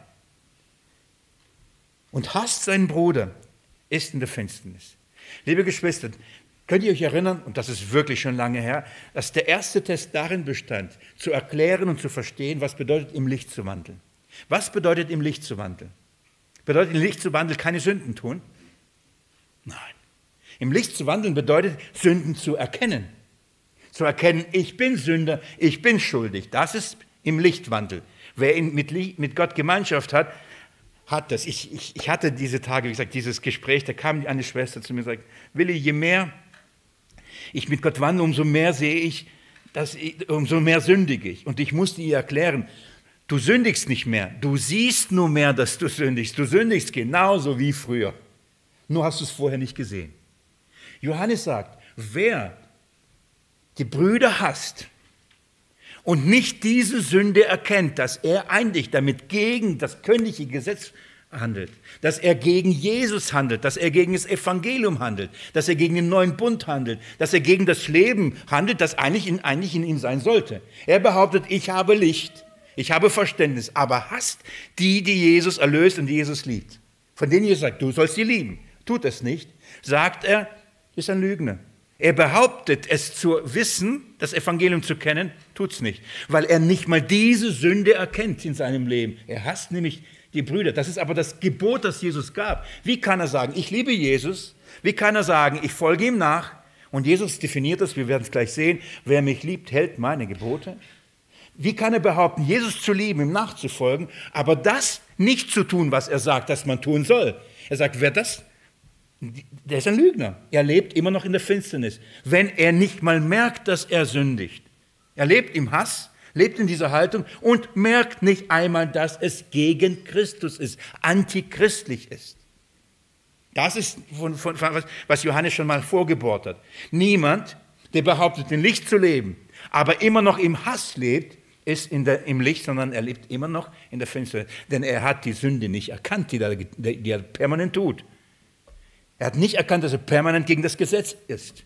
und hasst seinen Bruder, ist in der Finsternis. Liebe Geschwister, könnt ihr euch erinnern, und das ist wirklich schon lange her, dass der erste Test darin bestand, zu erklären und zu verstehen, was bedeutet, im Licht zu wandeln. Was bedeutet im Licht zu wandeln? Bedeutet im Licht zu wandeln keine Sünden tun? Nein. Im Licht zu wandeln bedeutet Sünden zu erkennen. Zu erkennen, ich bin Sünder, ich bin schuldig. Das ist im Lichtwandel. Wer mit, mit Gott Gemeinschaft hat, hat das. Ich, ich, ich, hatte diese Tage, wie gesagt, dieses Gespräch, da kam eine Schwester zu mir und sagte, Willi, je mehr ich mit Gott wandle, umso mehr sehe ich, dass ich, umso mehr sündige ich. Und ich musste ihr erklären, Du sündigst nicht mehr. Du siehst nur mehr, dass du sündigst. Du sündigst genauso wie früher. Nur hast du es vorher nicht gesehen. Johannes sagt, wer die Brüder hasst und nicht diese Sünde erkennt, dass er eigentlich damit gegen das königliche Gesetz handelt, dass er gegen Jesus handelt, dass er gegen das Evangelium handelt, dass er gegen den neuen Bund handelt, dass er gegen das Leben handelt, das eigentlich in, eigentlich in ihm sein sollte. Er behauptet, ich habe Licht ich habe Verständnis, aber hasst die, die Jesus erlöst und die Jesus liebt. Von denen Jesus sagt, du sollst sie lieben. Tut es nicht. Sagt er, ist ein Lügner. Er behauptet es zu wissen, das Evangelium zu kennen, tut es nicht, weil er nicht mal diese Sünde erkennt in seinem Leben. Er hasst nämlich die Brüder. Das ist aber das Gebot, das Jesus gab. Wie kann er sagen, ich liebe Jesus? Wie kann er sagen, ich folge ihm nach? Und Jesus definiert das, wir werden es gleich sehen, wer mich liebt, hält meine Gebote. Wie kann er behaupten, Jesus zu lieben, ihm nachzufolgen, aber das nicht zu tun, was er sagt, dass man tun soll? Er sagt, wer das, der ist ein Lügner. Er lebt immer noch in der Finsternis, wenn er nicht mal merkt, dass er sündigt. Er lebt im Hass, lebt in dieser Haltung und merkt nicht einmal, dass es gegen Christus ist, antichristlich ist. Das ist, von, von, was Johannes schon mal vorgebohrt hat. Niemand, der behauptet, in Licht zu leben, aber immer noch im Hass lebt, ist der, im Licht, sondern er lebt immer noch in der Finsternis. Denn er hat die Sünde nicht erkannt, die, da, die er permanent tut. Er hat nicht erkannt, dass er permanent gegen das Gesetz ist,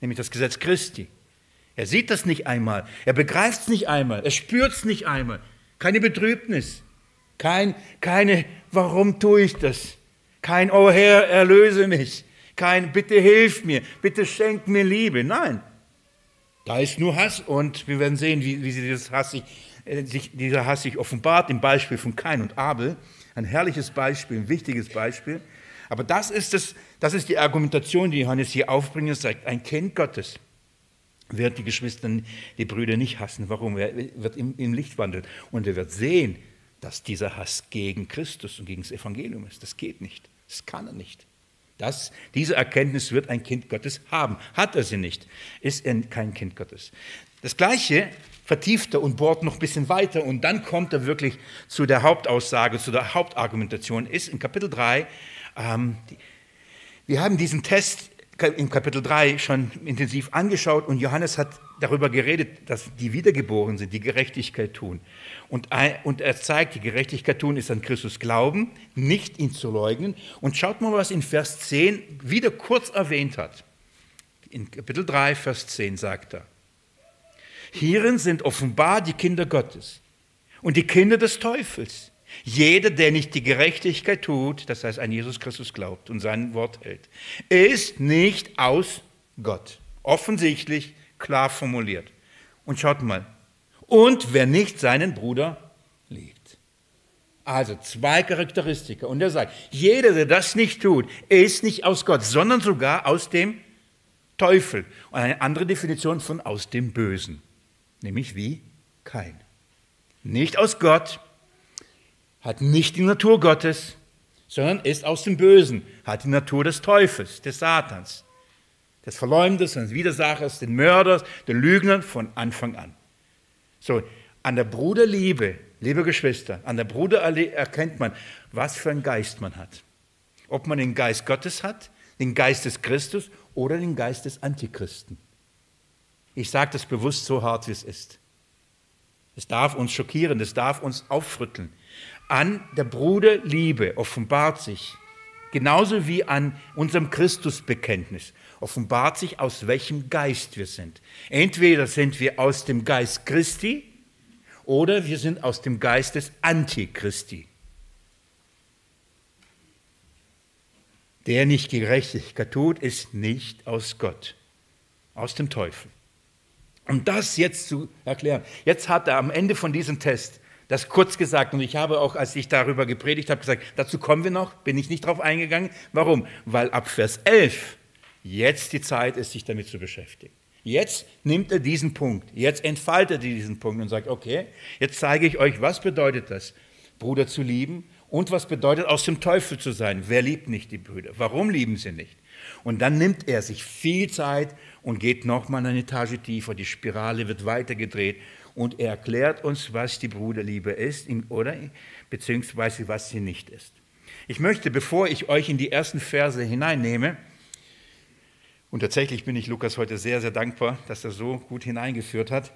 nämlich das Gesetz Christi. Er sieht das nicht einmal, er begreift es nicht einmal, er spürt es nicht einmal. Keine Betrübnis, kein, keine, warum tue ich das? Kein, oh Herr, erlöse mich. Kein, bitte hilf mir, bitte schenk mir Liebe. Nein, da ist nur Hass und wir werden sehen, wie, wie dieses Hass sich, äh, sich, dieser Hass sich offenbart im Beispiel von Kain und Abel. Ein herrliches Beispiel, ein wichtiges Beispiel. Aber das ist, das, das ist die Argumentation, die Johannes hier aufbringt. Er sagt, ein Kind Gottes wird die Geschwister, die Brüder nicht hassen. Warum? Er wird im, im Licht wandeln. Und er wird sehen, dass dieser Hass gegen Christus und gegen das Evangelium ist. Das geht nicht. Das kann er nicht. Das, diese Erkenntnis wird ein Kind Gottes haben. Hat er sie nicht, ist er kein Kind Gottes. Das Gleiche vertieft er und bohrt noch ein bisschen weiter und dann kommt er wirklich zu der Hauptaussage, zu der Hauptargumentation, ist in Kapitel 3 ähm, die, Wir haben diesen Test im Kapitel 3 schon intensiv angeschaut und Johannes hat darüber geredet, dass die Wiedergeboren sind, die Gerechtigkeit tun. Und, und er zeigt, die Gerechtigkeit tun ist an Christus glauben, nicht ihn zu leugnen. Und schaut mal, was in Vers 10 wieder kurz erwähnt hat. In Kapitel 3, Vers 10 sagt er, hierin sind offenbar die Kinder Gottes und die Kinder des Teufels. Jeder, der nicht die Gerechtigkeit tut, das heißt an Jesus Christus glaubt und sein Wort hält, ist nicht aus Gott. Offensichtlich klar formuliert. Und schaut mal. Und wer nicht seinen Bruder liebt. Also zwei Charakteristika. Und er sagt, jeder, der das nicht tut, ist nicht aus Gott, sondern sogar aus dem Teufel. Und eine andere Definition von aus dem Bösen. Nämlich wie kein. Nicht aus Gott, hat nicht die Natur Gottes, sondern ist aus dem Bösen, hat die Natur des Teufels, des Satans des Verleumders, des Widersachers, den Mörders, den Lügnern von Anfang an. So, an der Bruderliebe, liebe Geschwister, an der Bruderliebe erkennt man, was für einen Geist man hat. Ob man den Geist Gottes hat, den Geist des Christus oder den Geist des Antichristen. Ich sage das bewusst so hart, wie es ist. Es darf uns schockieren, es darf uns aufrütteln. An der Bruderliebe offenbart sich, genauso wie an unserem Christusbekenntnis, offenbart sich, aus welchem Geist wir sind. Entweder sind wir aus dem Geist Christi oder wir sind aus dem Geist des Antichristi. Der nicht Gerechtigkeit tut, ist nicht aus Gott, aus dem Teufel. Um das jetzt zu erklären, jetzt hat er am Ende von diesem Test das kurz gesagt und ich habe auch, als ich darüber gepredigt habe, gesagt, dazu kommen wir noch, bin ich nicht drauf eingegangen. Warum? Weil ab Vers 11 jetzt die Zeit ist, sich damit zu beschäftigen. Jetzt nimmt er diesen Punkt, jetzt entfaltet er diesen Punkt und sagt, okay, jetzt zeige ich euch, was bedeutet das, Bruder zu lieben und was bedeutet aus dem Teufel zu sein. Wer liebt nicht die Brüder? Warum lieben sie nicht? Und dann nimmt er sich viel Zeit und geht nochmal eine Etage tiefer. Die Spirale wird weitergedreht und er erklärt uns, was die Bruderliebe ist oder beziehungsweise was sie nicht ist. Ich möchte, bevor ich euch in die ersten Verse hineinnehme, und tatsächlich bin ich Lukas heute sehr, sehr dankbar, dass er so gut hineingeführt hat.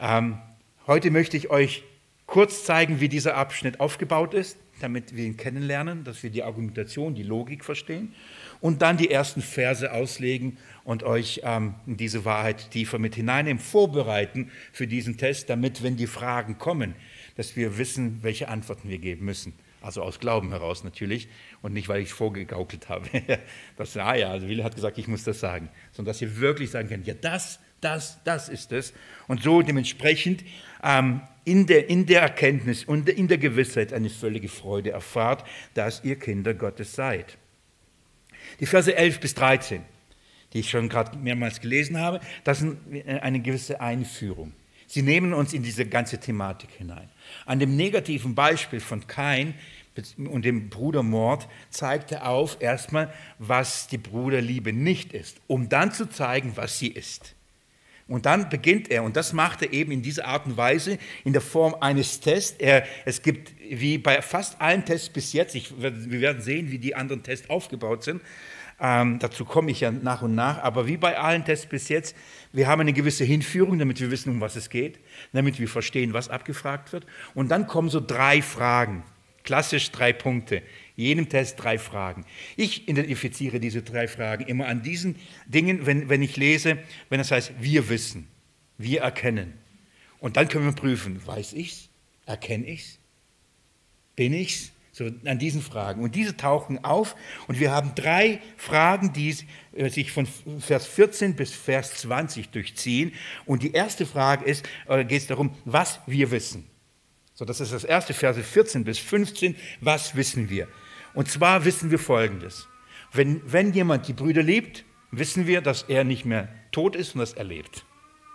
Ähm, heute möchte ich euch kurz zeigen, wie dieser Abschnitt aufgebaut ist, damit wir ihn kennenlernen, dass wir die Argumentation, die Logik verstehen und dann die ersten Verse auslegen und euch ähm, diese Wahrheit tiefer mit hineinnehmen, vorbereiten für diesen Test, damit, wenn die Fragen kommen, dass wir wissen, welche Antworten wir geben müssen. Also aus Glauben heraus natürlich und nicht, weil ich es vorgegaukelt habe. das, ah ja, also Wille hat gesagt, ich muss das sagen. Sondern dass ihr wirklich sagen könnt, ja, das, das, das ist es. Und so dementsprechend ähm, in, der, in der Erkenntnis und in der Gewissheit eine völlige Freude erfahrt, dass ihr Kinder Gottes seid. Die Verse 11 bis 13, die ich schon gerade mehrmals gelesen habe, das ist eine gewisse Einführung. Sie nehmen uns in diese ganze Thematik hinein. An dem negativen Beispiel von Kain und dem Brudermord zeigt er auf erstmal, was die Bruderliebe nicht ist, um dann zu zeigen, was sie ist. Und dann beginnt er, und das macht er eben in dieser Art und Weise, in der Form eines Tests. Er, es gibt, wie bei fast allen Tests bis jetzt, ich, wir werden sehen, wie die anderen Tests aufgebaut sind, ähm, dazu komme ich ja nach und nach. Aber wie bei allen Tests bis jetzt, wir haben eine gewisse Hinführung, damit wir wissen, um was es geht, damit wir verstehen, was abgefragt wird. Und dann kommen so drei Fragen, klassisch drei Punkte. Jedem Test drei Fragen. Ich identifiziere diese drei Fragen immer an diesen Dingen, wenn, wenn ich lese, wenn es heißt, wir wissen, wir erkennen. Und dann können wir prüfen, weiß ich's, erkenne ich's, bin ich's, so an diesen Fragen. Und diese tauchen auf und wir haben drei Fragen, die äh, sich von Vers 14 bis Vers 20 durchziehen. Und die erste Frage ist, oder geht es darum, was wir wissen. So, das ist das erste, Verse 14 bis 15. Was wissen wir? Und zwar wissen wir Folgendes. Wenn, wenn jemand die Brüder liebt, wissen wir, dass er nicht mehr tot ist und dass er lebt.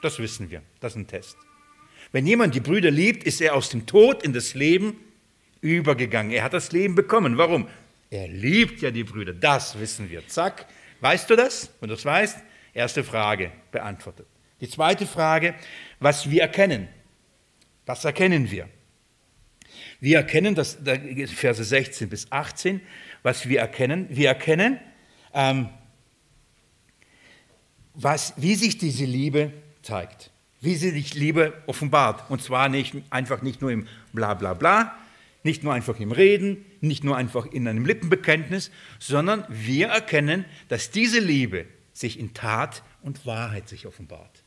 Das wissen wir. Das ist ein Test. Wenn jemand die Brüder liebt, ist er aus dem Tod in das Leben übergegangen. Er hat das Leben bekommen. Warum? Er liebt ja die Brüder. Das wissen wir. Zack. Weißt du das? Du das weißt, erste Frage beantwortet. Die zweite Frage, was wir erkennen. Was erkennen wir? Wir erkennen, das, Verse 16 bis 18, was wir erkennen. Wir erkennen ähm, was, wie sich diese Liebe zeigt, wie sie sich Liebe offenbart. Und zwar nicht, einfach nicht nur im Bla bla bla, nicht nur einfach im Reden, nicht nur einfach in einem Lippenbekenntnis, sondern wir erkennen, dass diese Liebe sich in Tat und Wahrheit sich offenbart.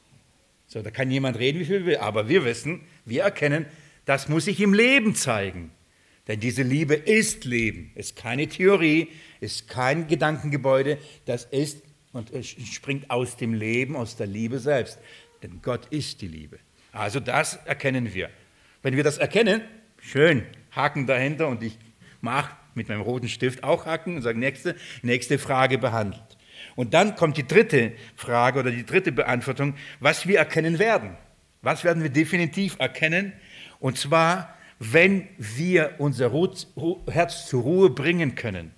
So, da kann jemand reden, wie viel will, aber wir wissen, wir erkennen, das muss sich im Leben zeigen. Denn diese Liebe ist Leben, ist keine Theorie, ist kein Gedankengebäude, das ist und springt aus dem Leben, aus der Liebe selbst. Denn Gott ist die Liebe. Also das erkennen wir. Wenn wir das erkennen, schön, Haken dahinter und ich mache mit meinem roten Stift auch Haken und sage, nächste, nächste Frage behandelt. Und dann kommt die dritte Frage oder die dritte Beantwortung, was wir erkennen werden. Was werden wir definitiv erkennen? Und zwar, wenn wir unser Herz zur Ruhe bringen können,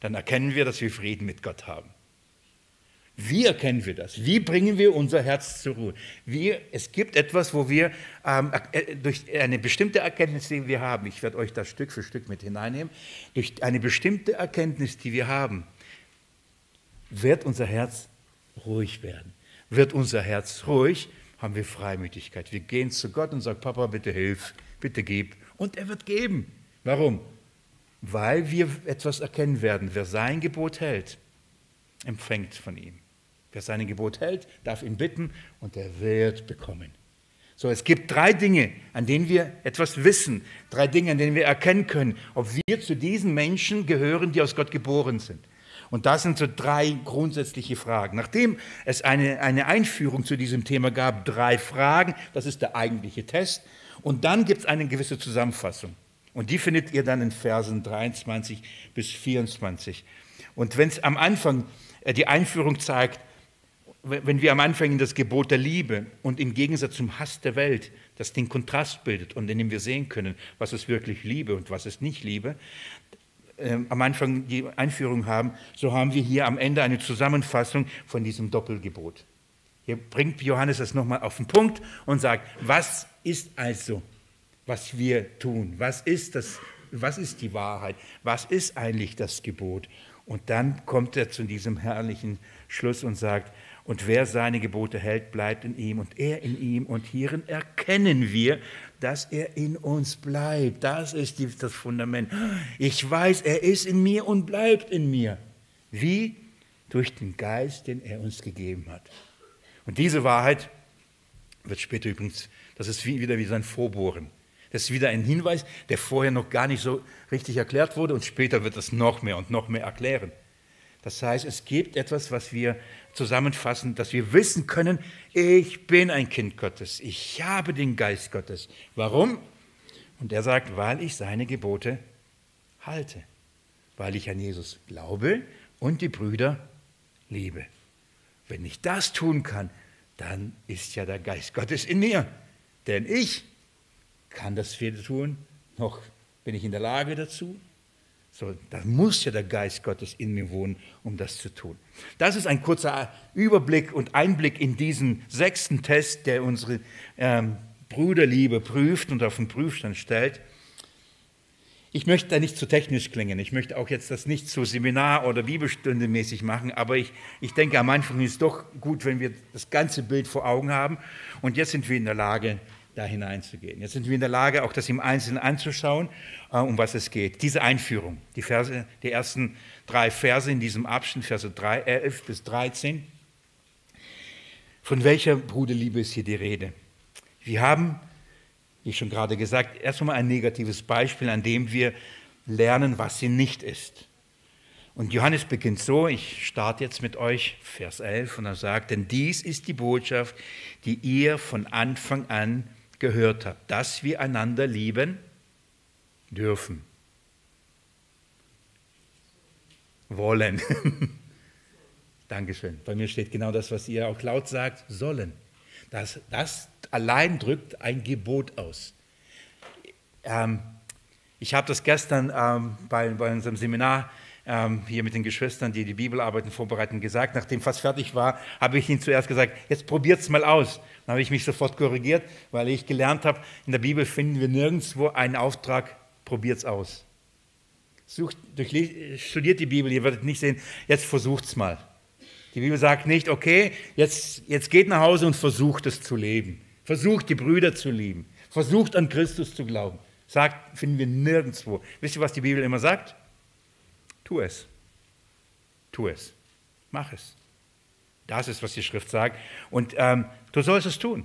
dann erkennen wir, dass wir Frieden mit Gott haben. Wie erkennen wir das? Wie bringen wir unser Herz zur Ruhe? Wir, es gibt etwas, wo wir ähm, äh, durch eine bestimmte Erkenntnis, die wir haben, ich werde euch das Stück für Stück mit hineinnehmen, durch eine bestimmte Erkenntnis, die wir haben, wird unser Herz ruhig werden. Wird unser Herz ruhig, haben wir Freimütigkeit. Wir gehen zu Gott und sagen, Papa, bitte hilf, bitte gib. Und er wird geben. Warum? Weil wir etwas erkennen werden. Wer sein Gebot hält, empfängt von ihm. Wer sein Gebot hält, darf ihn bitten und er wird bekommen. So, es gibt drei Dinge, an denen wir etwas wissen, drei Dinge, an denen wir erkennen können, ob wir zu diesen Menschen gehören, die aus Gott geboren sind. Und das sind so drei grundsätzliche Fragen. Nachdem es eine, eine Einführung zu diesem Thema gab, drei Fragen, das ist der eigentliche Test. Und dann gibt es eine gewisse Zusammenfassung. Und die findet ihr dann in Versen 23 bis 24. Und wenn es am Anfang äh, die Einführung zeigt, wenn wir am Anfang in das Gebot der Liebe und im Gegensatz zum Hass der Welt, das den Kontrast bildet und in dem wir sehen können, was ist wirklich Liebe und was ist nicht Liebe, äh, am Anfang die Einführung haben, so haben wir hier am Ende eine Zusammenfassung von diesem Doppelgebot. Hier bringt Johannes das nochmal auf den Punkt und sagt, was ist also, was wir tun? Was ist das? Was ist die Wahrheit? Was ist eigentlich das Gebot? Und dann kommt er zu diesem herrlichen Schluss und sagt, und wer seine Gebote hält, bleibt in ihm und er in ihm. Und hierin erkennen wir, dass er in uns bleibt. Das ist die, das Fundament. Ich weiß, er ist in mir und bleibt in mir. Wie? Durch den Geist, den er uns gegeben hat. Und diese Wahrheit wird später übrigens, das ist wie, wieder wie sein Vorbohren. Das ist wieder ein Hinweis, der vorher noch gar nicht so richtig erklärt wurde und später wird es noch mehr und noch mehr erklären. Das heißt, es gibt etwas, was wir zusammenfassen, dass wir wissen können, ich bin ein Kind Gottes, ich habe den Geist Gottes. Warum? Und er sagt, weil ich seine Gebote halte, weil ich an Jesus glaube und die Brüder liebe. Wenn ich das tun kann, dann ist ja der Geist Gottes in mir. Denn ich kann das weder tun, noch bin ich in der Lage dazu. So, da muss ja der Geist Gottes in mir wohnen, um das zu tun. Das ist ein kurzer Überblick und Einblick in diesen sechsten Test, der unsere ähm, Bruderliebe prüft und auf den Prüfstand stellt. Ich möchte da nicht zu technisch klingen. Ich möchte auch jetzt das nicht zu Seminar- oder Bibelstunde mäßig machen, aber ich, ich denke, am Anfang ist es doch gut, wenn wir das ganze Bild vor Augen haben. Und jetzt sind wir in der Lage, da hineinzugehen. Jetzt sind wir in der Lage, auch das im Einzelnen anzuschauen, äh, um was es geht. Diese Einführung, die, Verse, die ersten drei Verse in diesem Abschnitt, Verse 3, 11 bis 13. Von welcher Bruderliebe ist hier die Rede? Wir haben, wie schon gerade gesagt, erst einmal ein negatives Beispiel, an dem wir lernen, was sie nicht ist. Und Johannes beginnt so, ich starte jetzt mit euch, Vers 11, und er sagt, denn dies ist die Botschaft, die ihr von Anfang an gehört habt, dass wir einander lieben dürfen. Wollen. Dankeschön. Bei mir steht genau das, was ihr auch laut sagt, sollen. Das, das allein drückt ein Gebot aus. Ähm, ich habe das gestern ähm, bei, bei unserem Seminar ähm, hier mit den Geschwistern, die die Bibelarbeiten vorbereiten, gesagt. Nachdem fast fertig war, habe ich ihnen zuerst gesagt, jetzt probiert es mal aus. Dann habe ich mich sofort korrigiert, weil ich gelernt habe, in der Bibel finden wir nirgendwo einen Auftrag, probiert es aus. Sucht, studiert die Bibel, ihr werdet nicht sehen, jetzt versucht's mal. Die Bibel sagt nicht, okay, jetzt, jetzt geht nach Hause und versucht es zu leben. Versucht die Brüder zu lieben. Versucht an Christus zu glauben. Sagt, finden wir nirgendwo. Wisst ihr, was die Bibel immer sagt? Tu es. Tu es. Mach es. Das ist, was die Schrift sagt. Und ähm, du sollst es tun.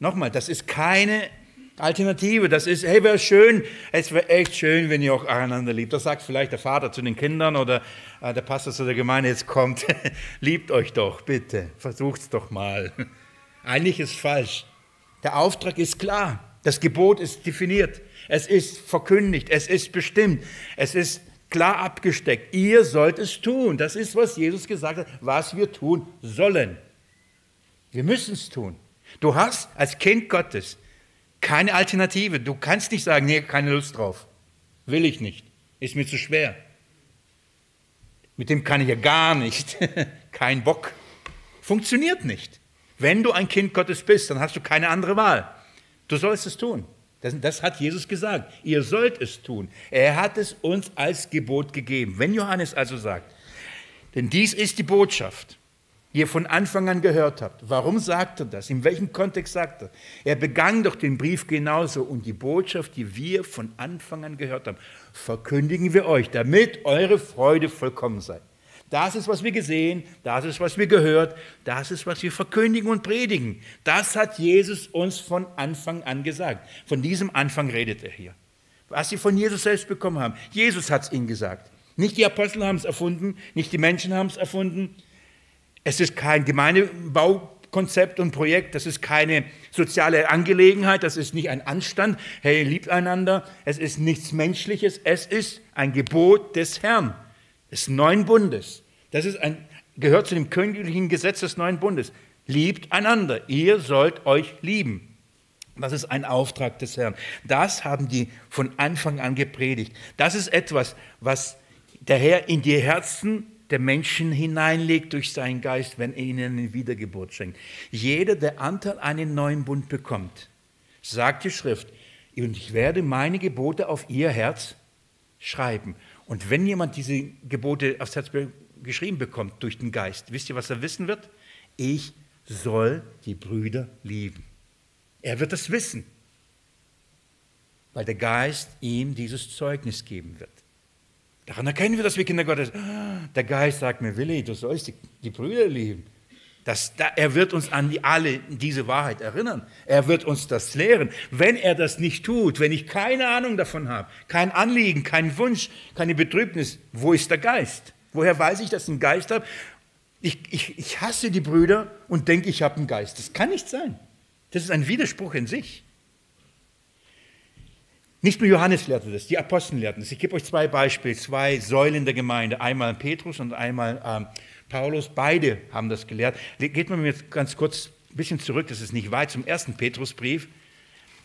Nochmal, das ist keine Alternative. Das ist, hey, wäre schön, es wäre echt schön, wenn ihr auch einander liebt. Das sagt vielleicht der Vater zu den Kindern oder äh, der Pastor zu der Gemeinde, jetzt kommt, liebt euch doch, bitte, versucht's doch mal. Eigentlich ist falsch. Der Auftrag ist klar. Das Gebot ist definiert. Es ist verkündigt. Es ist bestimmt. Es ist klar abgesteckt. Ihr sollt es tun. Das ist, was Jesus gesagt hat, was wir tun sollen. Wir müssen es tun. Du hast als Kind Gottes keine Alternative. Du kannst nicht sagen, nee, keine Lust drauf. Will ich nicht. Ist mir zu schwer. Mit dem kann ich ja gar nicht. Kein Bock. Funktioniert nicht. Wenn du ein Kind Gottes bist, dann hast du keine andere Wahl. Du sollst es tun. Das, das, hat Jesus gesagt. Ihr sollt es tun. Er hat es uns als Gebot gegeben. Wenn Johannes also sagt, denn dies ist die Botschaft, die ihr von Anfang an gehört habt. Warum sagt er das? In welchem Kontext sagt er? Er begann doch den Brief genauso und die Botschaft, die wir von Anfang an gehört haben, verkündigen wir euch, damit eure Freude vollkommen sei. Das ist, was wir gesehen, das ist, was wir gehört, das ist, was wir verkündigen und predigen. Das hat Jesus uns von Anfang an gesagt. Von diesem Anfang redet er hier. Was sie von Jesus selbst bekommen haben. Jesus hat es ihnen gesagt. Nicht die Apostel haben es erfunden, nicht die Menschen haben es erfunden. Es ist kein Gemeindebaukonzept und Projekt, das ist keine soziale Angelegenheit, das ist nicht ein Anstand, hey, liebt einander, es ist nichts Menschliches, es ist ein Gebot des Herrn, des neuen Bundes. Das ist ein, gehört zu dem königlichen Gesetz des neuen Bundes. Liebt einander. Ihr sollt euch lieben. Das ist ein Auftrag des Herrn. Das haben die von Anfang an gepredigt. Das ist etwas, was der Herr in die Herzen der Menschen hineinlegt durch seinen Geist, wenn er ihnen eine Wiedergeburt schenkt. Jeder, der Anteil an den neuen Bund bekommt, sagt die Schrift, und ich werde meine Gebote auf ihr Herz schreiben. Und wenn jemand diese Gebote aufs Herz geschrieben bekommt durch den Geist, wisst ihr, was er wissen wird? Ich soll die Brüder lieben. Er wird das wissen, weil der Geist ihm dieses Zeugnis geben wird. Daran erkennen wir, dass wir Kinder Gottes. Der Geist sagt mir, Willi, du sollst die, die Brüder lieben. Das, da, er wird uns an die, alle diese Wahrheit erinnern. Er wird uns das lehren. Wenn er das nicht tut, wenn ich keine Ahnung davon habe, kein Anliegen, kein Wunsch, keine Betrübnis, wo ist der Geist? Woher weiß ich, dass ich einen Geist habe? Ich, ich, ich hasse die Brüder und denke, ich habe einen Geist. Das kann nicht sein. Das ist ein Widerspruch in sich. Nicht nur Johannes lehrte das, die Apostel lehrten das. Ich gebe euch zwei Beispiele, zwei Säulen der Gemeinde. Einmal Petrus und einmal ähm, Paulus. Beide haben das gelehrt. Geht mal mir ganz kurz ein bisschen zurück, das ist nicht weit, zum ersten Petrusbrief.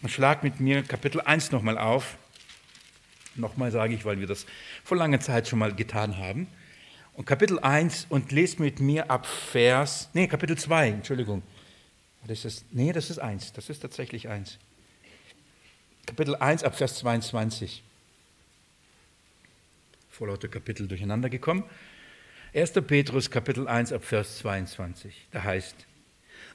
Und schlag mit mir Kapitel 1 nochmal auf. Nochmal sage ich, weil wir das vor langer Zeit schon mal getan haben. Und Kapitel 1 und lest mit mir ab Vers, nee, Kapitel 2, Entschuldigung. Das ist, nee, das ist 1, das ist tatsächlich 1. Kapitel 1 ab Vers 22. Vor lauter Kapitel durcheinander gekommen. 1. Petrus Kapitel 1 ab Vers 22. Da heißt,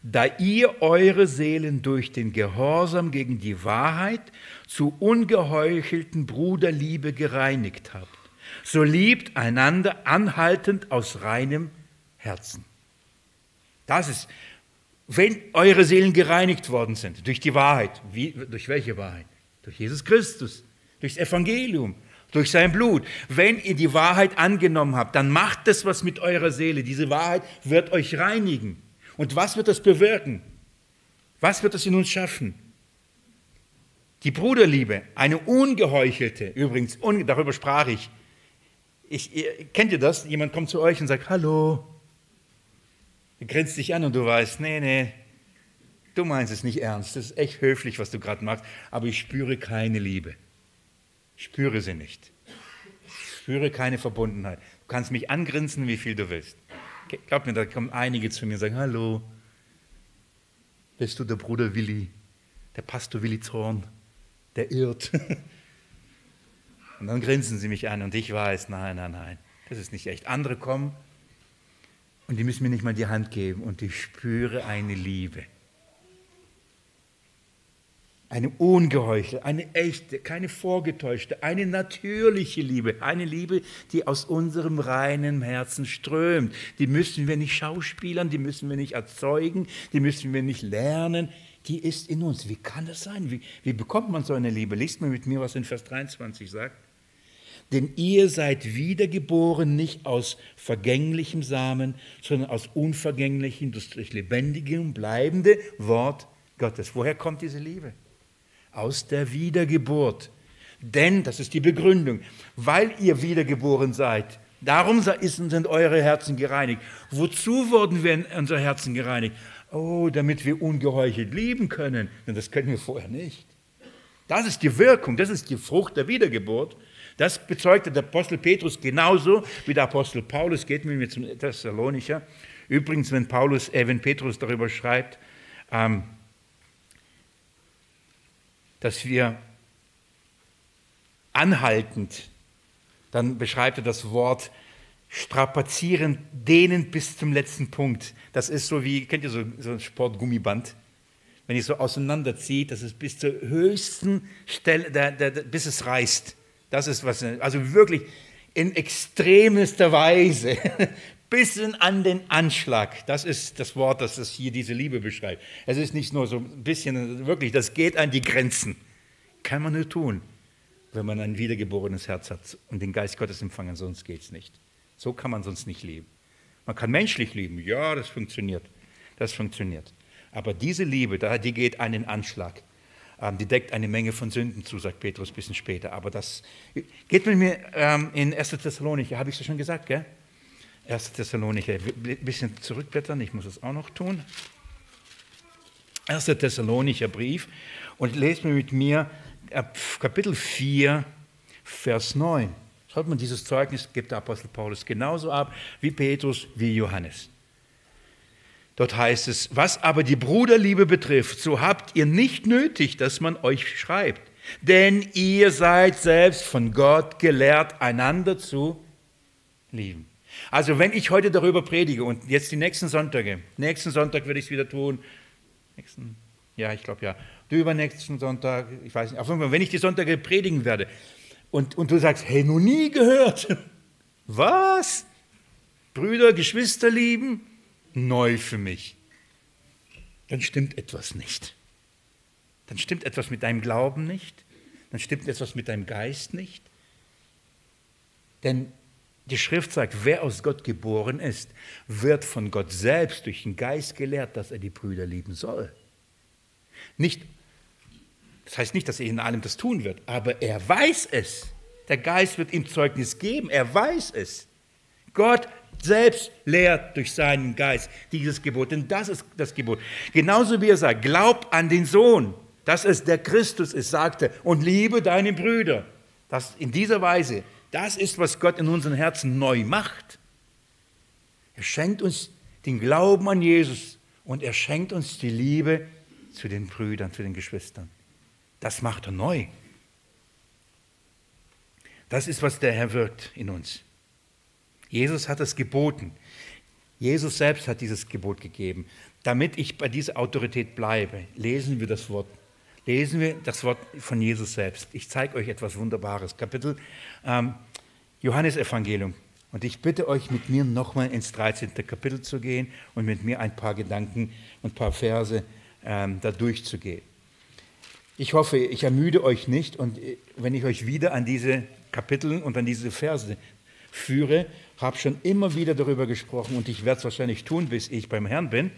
da ihr eure Seelen durch den Gehorsam gegen die Wahrheit zu ungeheuchelten Bruderliebe gereinigt habt so liebt einander anhaltend aus reinem Herzen. Das ist, wenn eure Seelen gereinigt worden sind durch die Wahrheit, wie, durch welche Wahrheit? Durch Jesus Christus, durchs Evangelium, durch sein Blut. Wenn ihr die Wahrheit angenommen habt, dann macht das was mit eurer Seele. Diese Wahrheit wird euch reinigen. Und was wird das bewirken? Was wird das in uns schaffen? Die Bruderliebe, eine ungeheuchelte, übrigens, un, darüber sprach ich, ich, ihr, kennt ihr das? Jemand kommt zu euch und sagt, hallo. Er grinst dich an und du weißt, nee, nee, du meinst es nicht ernst. Das ist echt höflich, was du gerade machst, aber ich spüre keine Liebe. Ich spüre sie nicht. Ich spüre keine Verbundenheit. Du kannst mich angrinsen, wie viel du willst. Glaub mir, da kommen einige zu mir und sagen, hallo, bist du der Bruder Willi, der Pastor Willi Zorn, der irrt. Und dann grinsen sie mich an und ich weiß, nein, nein, nein, das ist nicht echt. Andere kommen und die müssen mir nicht mal die Hand geben und ich spüre eine Liebe. Eine ungeheuchelte, eine echte, keine vorgetäuschte, eine natürliche Liebe. Eine Liebe, die aus unserem reinen Herzen strömt. Die müssen wir nicht schauspielern, die müssen wir nicht erzeugen, die müssen wir nicht lernen. Die ist in uns. Wie kann das sein? Wie, wie bekommt man so eine Liebe? Liest mal mit mir, was in Vers 23 sagt. Denn ihr seid wiedergeboren nicht aus vergänglichem Samen, sondern aus unvergänglichem, durch lebendigem, bleibende Wort Gottes. Woher kommt diese Liebe? aus der Wiedergeburt. Denn, das ist die Begründung, weil ihr wiedergeboren seid, darum sind eure Herzen gereinigt. Wozu wurden wir in unser Herzen gereinigt? Oh, damit wir ungeheuchelt lieben können. Denn das können wir vorher nicht. Das ist die Wirkung, das ist die Frucht der Wiedergeburt. Das bezeugte der Apostel Petrus genauso wie der Apostel Paulus. Geht mit mir zum Thessalonicher. Übrigens, wenn Paulus, äh, wenn Petrus darüber schreibt, ähm, dass wir anhaltend, dann beschreibt er das Wort strapazieren, dehnen bis zum letzten Punkt. Das ist so wie, kennt ihr so, so ein Sportgummiband? Wenn ich so auseinanderzieht, das ist bis zur höchsten Stelle, der, der, der, bis es reißt. Das ist was, also wirklich in extremster Weise, bis an den Anschlag. Das ist das Wort, das es hier diese Liebe beschreibt. Es ist nicht nur so ein bisschen, wirklich, das geht an die Grenzen. Kann man nur tun, wenn man ein wiedergeborenes Herz hat und den Geist Gottes empfangen, sonst geht es nicht. So kann man sonst nicht leben. Man kann menschlich lieben, ja, das funktioniert. Das funktioniert. Aber diese Liebe, die geht an den Anschlag. Ähm, die deckt eine Menge von Sünden zu, sagt Petrus ein bisschen später. Aber das geht mit mir ähm, in 1. Thessalonicher, habe ich es schon gesagt, gell? 1. Thessalonicher, ein bisschen zurückblättern, ich muss es auch noch tun. 1. Thessalonicher Brief und lest mir mit mir Kapitel 4, Vers 9. Schaut man, dieses Zeugnis gibt der Apostel Paulus genauso ab wie Petrus, wie Johannes. Dort heißt es, was aber die Bruderliebe betrifft, so habt ihr nicht nötig, dass man euch schreibt, denn ihr seid selbst von Gott gelehrt, einander zu lieben. Also wenn ich heute darüber predige und jetzt die nächsten Sonntage, nächsten Sonntag werde ich es wieder tun, nächsten, ja, ich glaube ja, übernächsten Sonntag, ich weiß nicht, auf jeden Fall, wenn ich die Sonntage predigen werde und, und du sagst, hey, noch nie gehört, was? Brüder, Geschwister lieben? Neu für mich. Dann stimmt etwas nicht. Dann stimmt etwas mit deinem Glauben nicht. Dann stimmt etwas mit deinem Geist nicht. Denn die Schrift sagt, wer aus Gott geboren ist, wird von Gott selbst durch den Geist gelehrt, dass er die Brüder lieben soll. Nicht, das heißt nicht, dass er in allem das tun wird, aber er weiß es. Der Geist wird ihm Zeugnis geben, er weiß es. Gott selbst lehrt durch seinen Geist dieses Gebot, denn das ist das Gebot. Genauso wie er sagt, glaub an den Sohn, dass es der Christus ist, sagte, und liebe deine Brüder. Das in dieser Weise das ist, was Gott in unseren Herzen neu macht. Er schenkt uns den Glauben an Jesus und er schenkt uns die Liebe zu den Brüdern, zu den Geschwistern. Das macht er neu. Das ist, was der Herr wirkt in uns. Jesus hat es geboten. Jesus selbst hat dieses Gebot gegeben. Damit ich bei dieser Autorität bleibe, lesen wir das Wort lesen wir das Wort von Jesus selbst. Ich zeige euch etwas Wunderbares. Kapitel ähm, Johannesevangelium. Und ich bitte euch, mit mir nochmal ins 13. Kapitel zu gehen und mit mir ein paar Gedanken und ein paar Verse ähm, da durchzugehen. Ich hoffe, ich ermüde euch nicht und äh, wenn ich euch wieder an diese Kapitel und an diese Verse führe, habe schon immer wieder darüber gesprochen und ich werde es wahrscheinlich tun, bis ich beim Herrn bin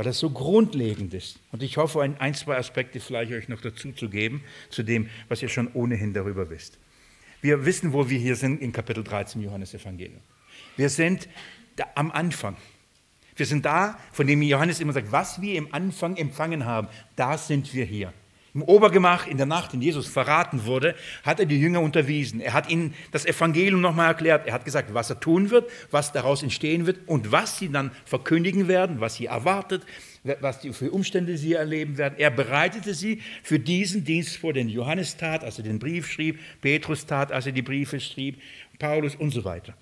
weil das so grundlegend ist. Und ich hoffe, ein, ein, zwei Aspekte vielleicht euch noch dazu zu geben, zu dem, was ihr schon ohnehin darüber wisst. Wir wissen, wo wir hier sind in Kapitel 13 Johannes Evangelium. Wir sind am Anfang. Wir sind da, von dem Johannes immer sagt, was wir im Anfang empfangen haben, da sind wir hier. Im Obergemach in der Nacht, in Jesus verraten wurde, hat er die Jünger unterwiesen. Er hat ihnen das Evangelium nochmal erklärt. Er hat gesagt, was er tun wird, was daraus entstehen wird und was sie dann verkündigen werden, was sie erwartet, was die für Umstände sie erleben werden. Er bereitete sie für diesen Dienst vor, den Johannes tat, als er den Brief schrieb, Petrus tat, als er die Briefe schrieb, Paulus und so weiter.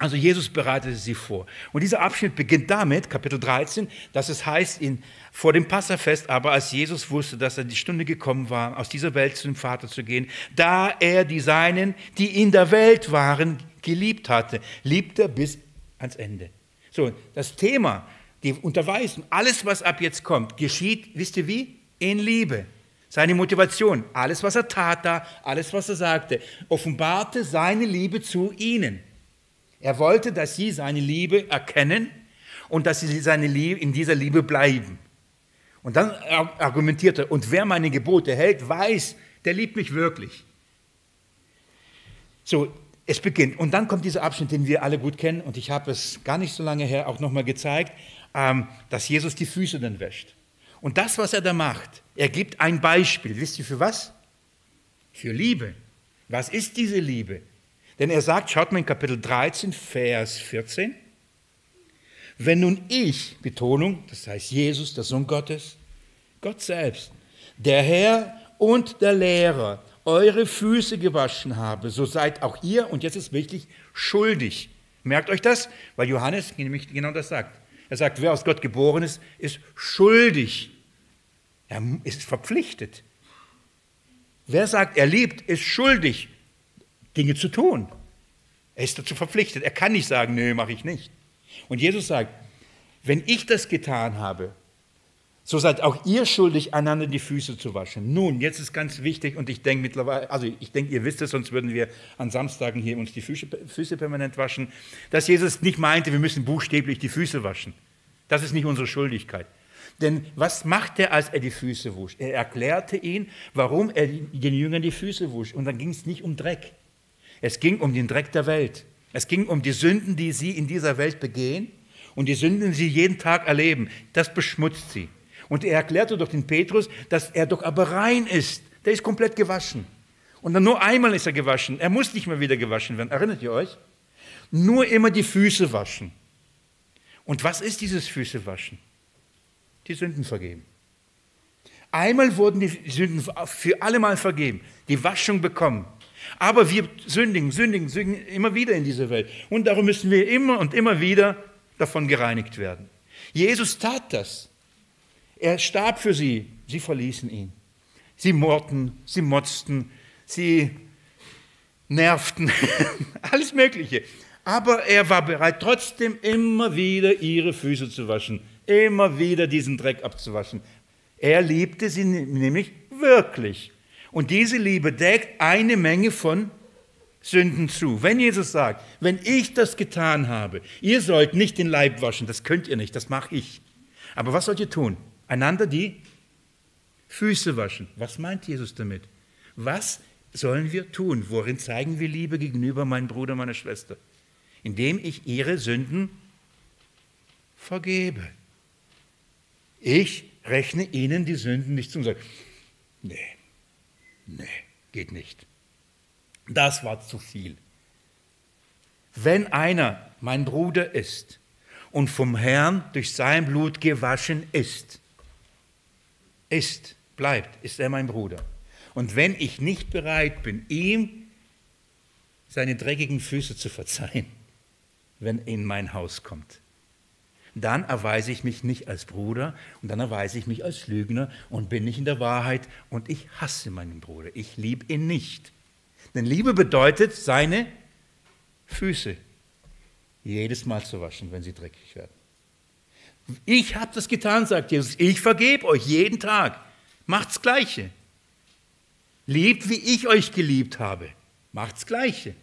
Also Jesus bereitete sie vor. Und dieser Abschnitt beginnt damit, Kapitel 13, dass es heißt, in, vor dem Passafest, aber als Jesus wusste, dass er die Stunde gekommen war, aus dieser Welt zu dem Vater zu gehen, da er die Seinen, die in der Welt waren, geliebt hatte, liebt er bis ans Ende. So, das Thema, die Unterweisung, alles, was ab jetzt kommt, geschieht, wisst ihr wie? In Liebe. Seine Motivation, alles, was er tat da, alles, was er sagte, offenbarte seine Liebe zu ihnen. Er wollte, dass sie seine Liebe erkennen und dass sie seine Liebe, in dieser Liebe bleiben. Und dann argumentierte er, und wer meine Gebote hält, weiß, der liebt mich wirklich. So, es beginnt. Und dann kommt dieser Abschnitt, den wir alle gut kennen, und ich habe es gar nicht so lange her auch nochmal gezeigt, ähm, dass Jesus die Füße dann wäscht. Und das, was er da macht, er gibt ein Beispiel. Wisst ihr für was? Für Liebe. Was ist diese Liebe? Denn er sagt, schaut mal in Kapitel 13, Vers 14, wenn nun ich, Betonung, das heißt Jesus, der Sohn Gottes, Gott selbst, der Herr und der Lehrer, eure Füße gewaschen habe, so seid auch ihr, und jetzt ist wichtig, schuldig. Merkt euch das, weil Johannes nämlich genau das sagt. Er sagt, wer aus Gott geboren ist, ist schuldig. Er ist verpflichtet. Wer sagt, er liebt, ist schuldig. Dinge zu tun. Er ist dazu verpflichtet. Er kann nicht sagen, nö, mache ich nicht. Und Jesus sagt, wenn ich das getan habe, so seid auch ihr schuldig, einander die Füße zu waschen. Nun, jetzt ist ganz wichtig, und ich denke mittlerweile, also ich denke, ihr wisst es, sonst würden wir an Samstagen hier uns die Füße, Füße permanent waschen, dass Jesus nicht meinte, wir müssen buchstäblich die Füße waschen. Das ist nicht unsere Schuldigkeit. Denn was macht er, als er die Füße wusch? Er erklärte ihn, warum er den Jüngern die Füße wusch. Und dann ging es nicht um Dreck. Es ging um den Dreck der Welt. Es ging um die Sünden, die sie in dieser Welt begehen und die Sünden, die sie jeden Tag erleben. Das beschmutzt sie. Und er erklärte durch den Petrus, dass er doch aber rein ist. Der ist komplett gewaschen. Und dann nur einmal ist er gewaschen. Er muss nicht mehr wieder gewaschen werden. Erinnert ihr euch? Nur immer die Füße waschen. Und was ist dieses Füßewaschen? Die Sünden vergeben. Einmal wurden die Sünden für alle Mal vergeben, die Waschung bekommen. Aber wir sündigen, sündigen, sündigen immer wieder in dieser Welt. Und darum müssen wir immer und immer wieder davon gereinigt werden. Jesus tat das. Er starb für sie. Sie verließen ihn. Sie mordten, sie motzten, sie nervten, alles Mögliche. Aber er war bereit, trotzdem immer wieder ihre Füße zu waschen, immer wieder diesen Dreck abzuwaschen. Er liebte sie nämlich wirklich. Und diese Liebe deckt eine Menge von Sünden zu. Wenn Jesus sagt, wenn ich das getan habe, ihr sollt nicht den Leib waschen, das könnt ihr nicht, das mache ich. Aber was sollt ihr tun? Einander die Füße waschen. Was meint Jesus damit? Was sollen wir tun? Worin zeigen wir Liebe gegenüber meinem Bruder, meiner Schwester? Indem ich ihre Sünden vergebe. Ich rechne ihnen die Sünden nicht zu und sage, nee, Nee, geht nicht. Das war zu viel. Wenn einer mein Bruder ist und vom Herrn durch sein Blut gewaschen ist, ist, bleibt, ist er mein Bruder. Und wenn ich nicht bereit bin, ihm seine dreckigen Füße zu verzeihen, wenn er in mein Haus kommt, dann erweise ich mich nicht als Bruder und dann erweise ich mich als Lügner und bin nicht in der Wahrheit und ich hasse meinen Bruder. Ich liebe ihn nicht. Denn Liebe bedeutet, seine Füße jedes Mal zu waschen, wenn sie dreckig werden. Ich habe das getan, sagt Jesus. Ich vergebe euch jeden Tag. Macht's Gleiche. Liebt, wie ich euch geliebt habe. Macht's Gleiche.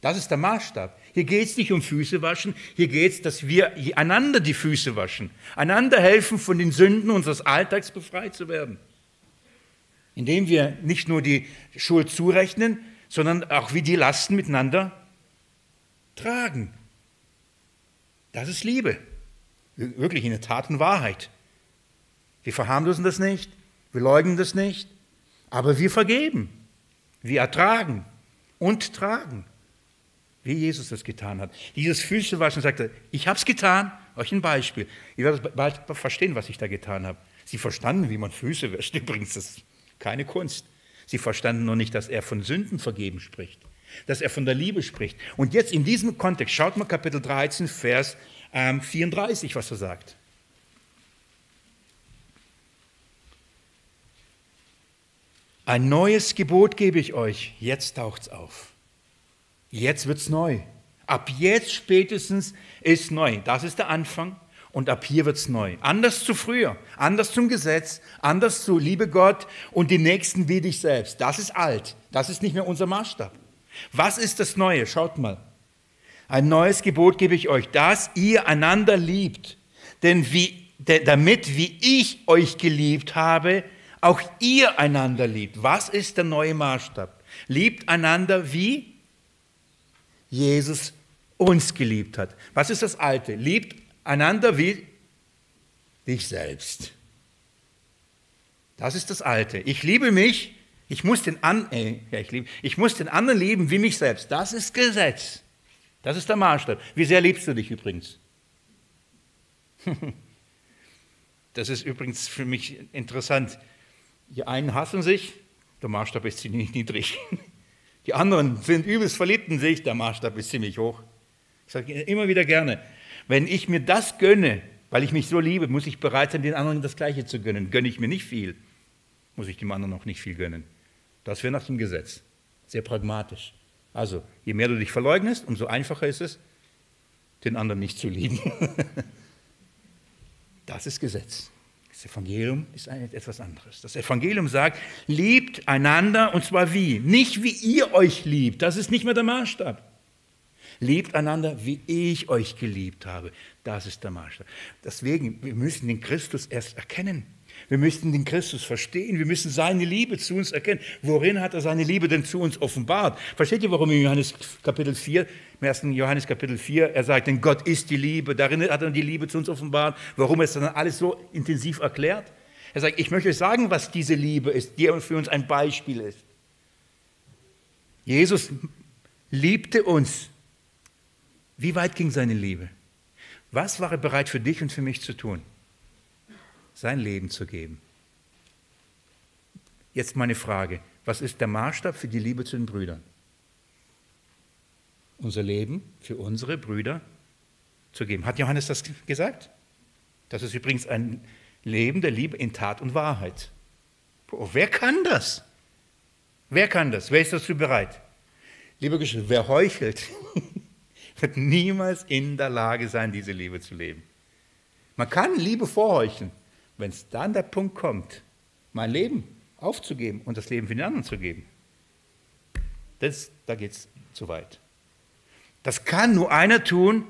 Das ist der Maßstab. Hier geht es nicht um Füße waschen, hier geht es, dass wir einander die Füße waschen, einander helfen, von den Sünden unseres Alltags befreit zu werden. Indem wir nicht nur die Schuld zurechnen, sondern auch wie die Lasten miteinander tragen. Das ist Liebe. Wirklich in der Tat und Wahrheit. Wir verharmlosen das nicht, Wir leugnen das nicht, aber wir vergeben. Wir ertragen und tragen, wie Jesus das getan hat. Dieses Füßewaschen sagte, ich habe es getan, euch ein Beispiel. Ihr werdet bald verstehen, was ich da getan habe. Sie verstanden, wie man Füße wäscht. Übrigens, das ist keine Kunst. Sie verstanden nur nicht, dass er von Sünden vergeben spricht, dass er von der Liebe spricht. Und jetzt in diesem Kontext, schaut mal Kapitel 13, Vers 34, ähm, was er sagt. Ein neues Gebot gebe ich euch. Jetzt taucht es auf. Jetzt wird es neu. Ab jetzt spätestens ist neu. Das ist der Anfang. Und ab hier wird es neu. Anders zu früher, anders zum Gesetz, anders zu Liebe Gott und die Nächsten wie dich selbst. Das ist alt. Das ist nicht mehr unser Maßstab. Was ist das Neue? Schaut mal. Ein neues Gebot gebe ich euch, dass ihr einander liebt. Denn wie, damit, wie ich euch geliebt habe, auch ihr einander liebt. Was ist der neue Maßstab? Liebt einander wie Jesus uns geliebt hat. Was ist das Alte? Liebt einander wie dich selbst. Das ist das Alte. Ich liebe mich, ich muss den, an, äh, ja, ich, lieb, ich muss den anderen lieben wie mich selbst. Das ist Gesetz. Das ist der Maßstab. Wie sehr liebst du dich übrigens? Das ist übrigens für mich interessant. Die einen hassen sich, der Maßstab ist ziemlich niedrig. Die anderen sind übelst verliebt in sich, der Maßstab ist ziemlich hoch. Ich sage immer wieder gerne, wenn ich mir das gönne, weil ich mich so liebe, muss ich bereit sein, den anderen das Gleiche zu gönnen. Gönne ich mir nicht viel, muss ich dem anderen auch nicht viel gönnen. Das wäre nach dem Gesetz. Sehr pragmatisch. Also, je mehr du dich verleugnest, umso einfacher ist es, den anderen nicht zu lieben. das ist Gesetz. Das Evangelium ist etwas anderes. Das Evangelium sagt, liebt einander und zwar wie? Nicht wie ihr euch liebt, das ist nicht mehr der Maßstab. Liebt einander, wie ich euch geliebt habe. Das ist der Maßstab. Deswegen, wir müssen den Christus erst erkennen. Wir müssen den Christus verstehen. Wir müssen seine Liebe zu uns erkennen. Worin hat er seine Liebe denn zu uns offenbart? Versteht ihr, warum in Johannes Kapitel 4, im ersten Johannes Kapitel 4, er sagt, denn Gott ist die Liebe. Darin hat er die Liebe zu uns offenbart. Warum er es dann alles so intensiv erklärt? Er sagt, ich möchte euch sagen, was diese Liebe ist, die für uns ein Beispiel ist. Jesus liebte uns. Wie weit ging seine Liebe? Was war er bereit für dich und für mich zu tun? Sein Leben zu geben. Jetzt meine Frage, was ist der Maßstab für die Liebe zu den Brüdern? Unser Leben für unsere Brüder zu geben. Hat Johannes das gesagt? Das ist übrigens ein Leben der Liebe in Tat und Wahrheit. Oh, wer kann das? Wer kann das? Wer ist dazu bereit? Liebe Geschwister, wer heuchelt, wird niemals in der Lage sein, diese Liebe zu leben. Man kann Liebe vorheucheln, wenn es dann der Punkt kommt, mein Leben aufzugeben und das Leben für den anderen zu geben, das, da geht es zu weit. Das kann nur einer tun,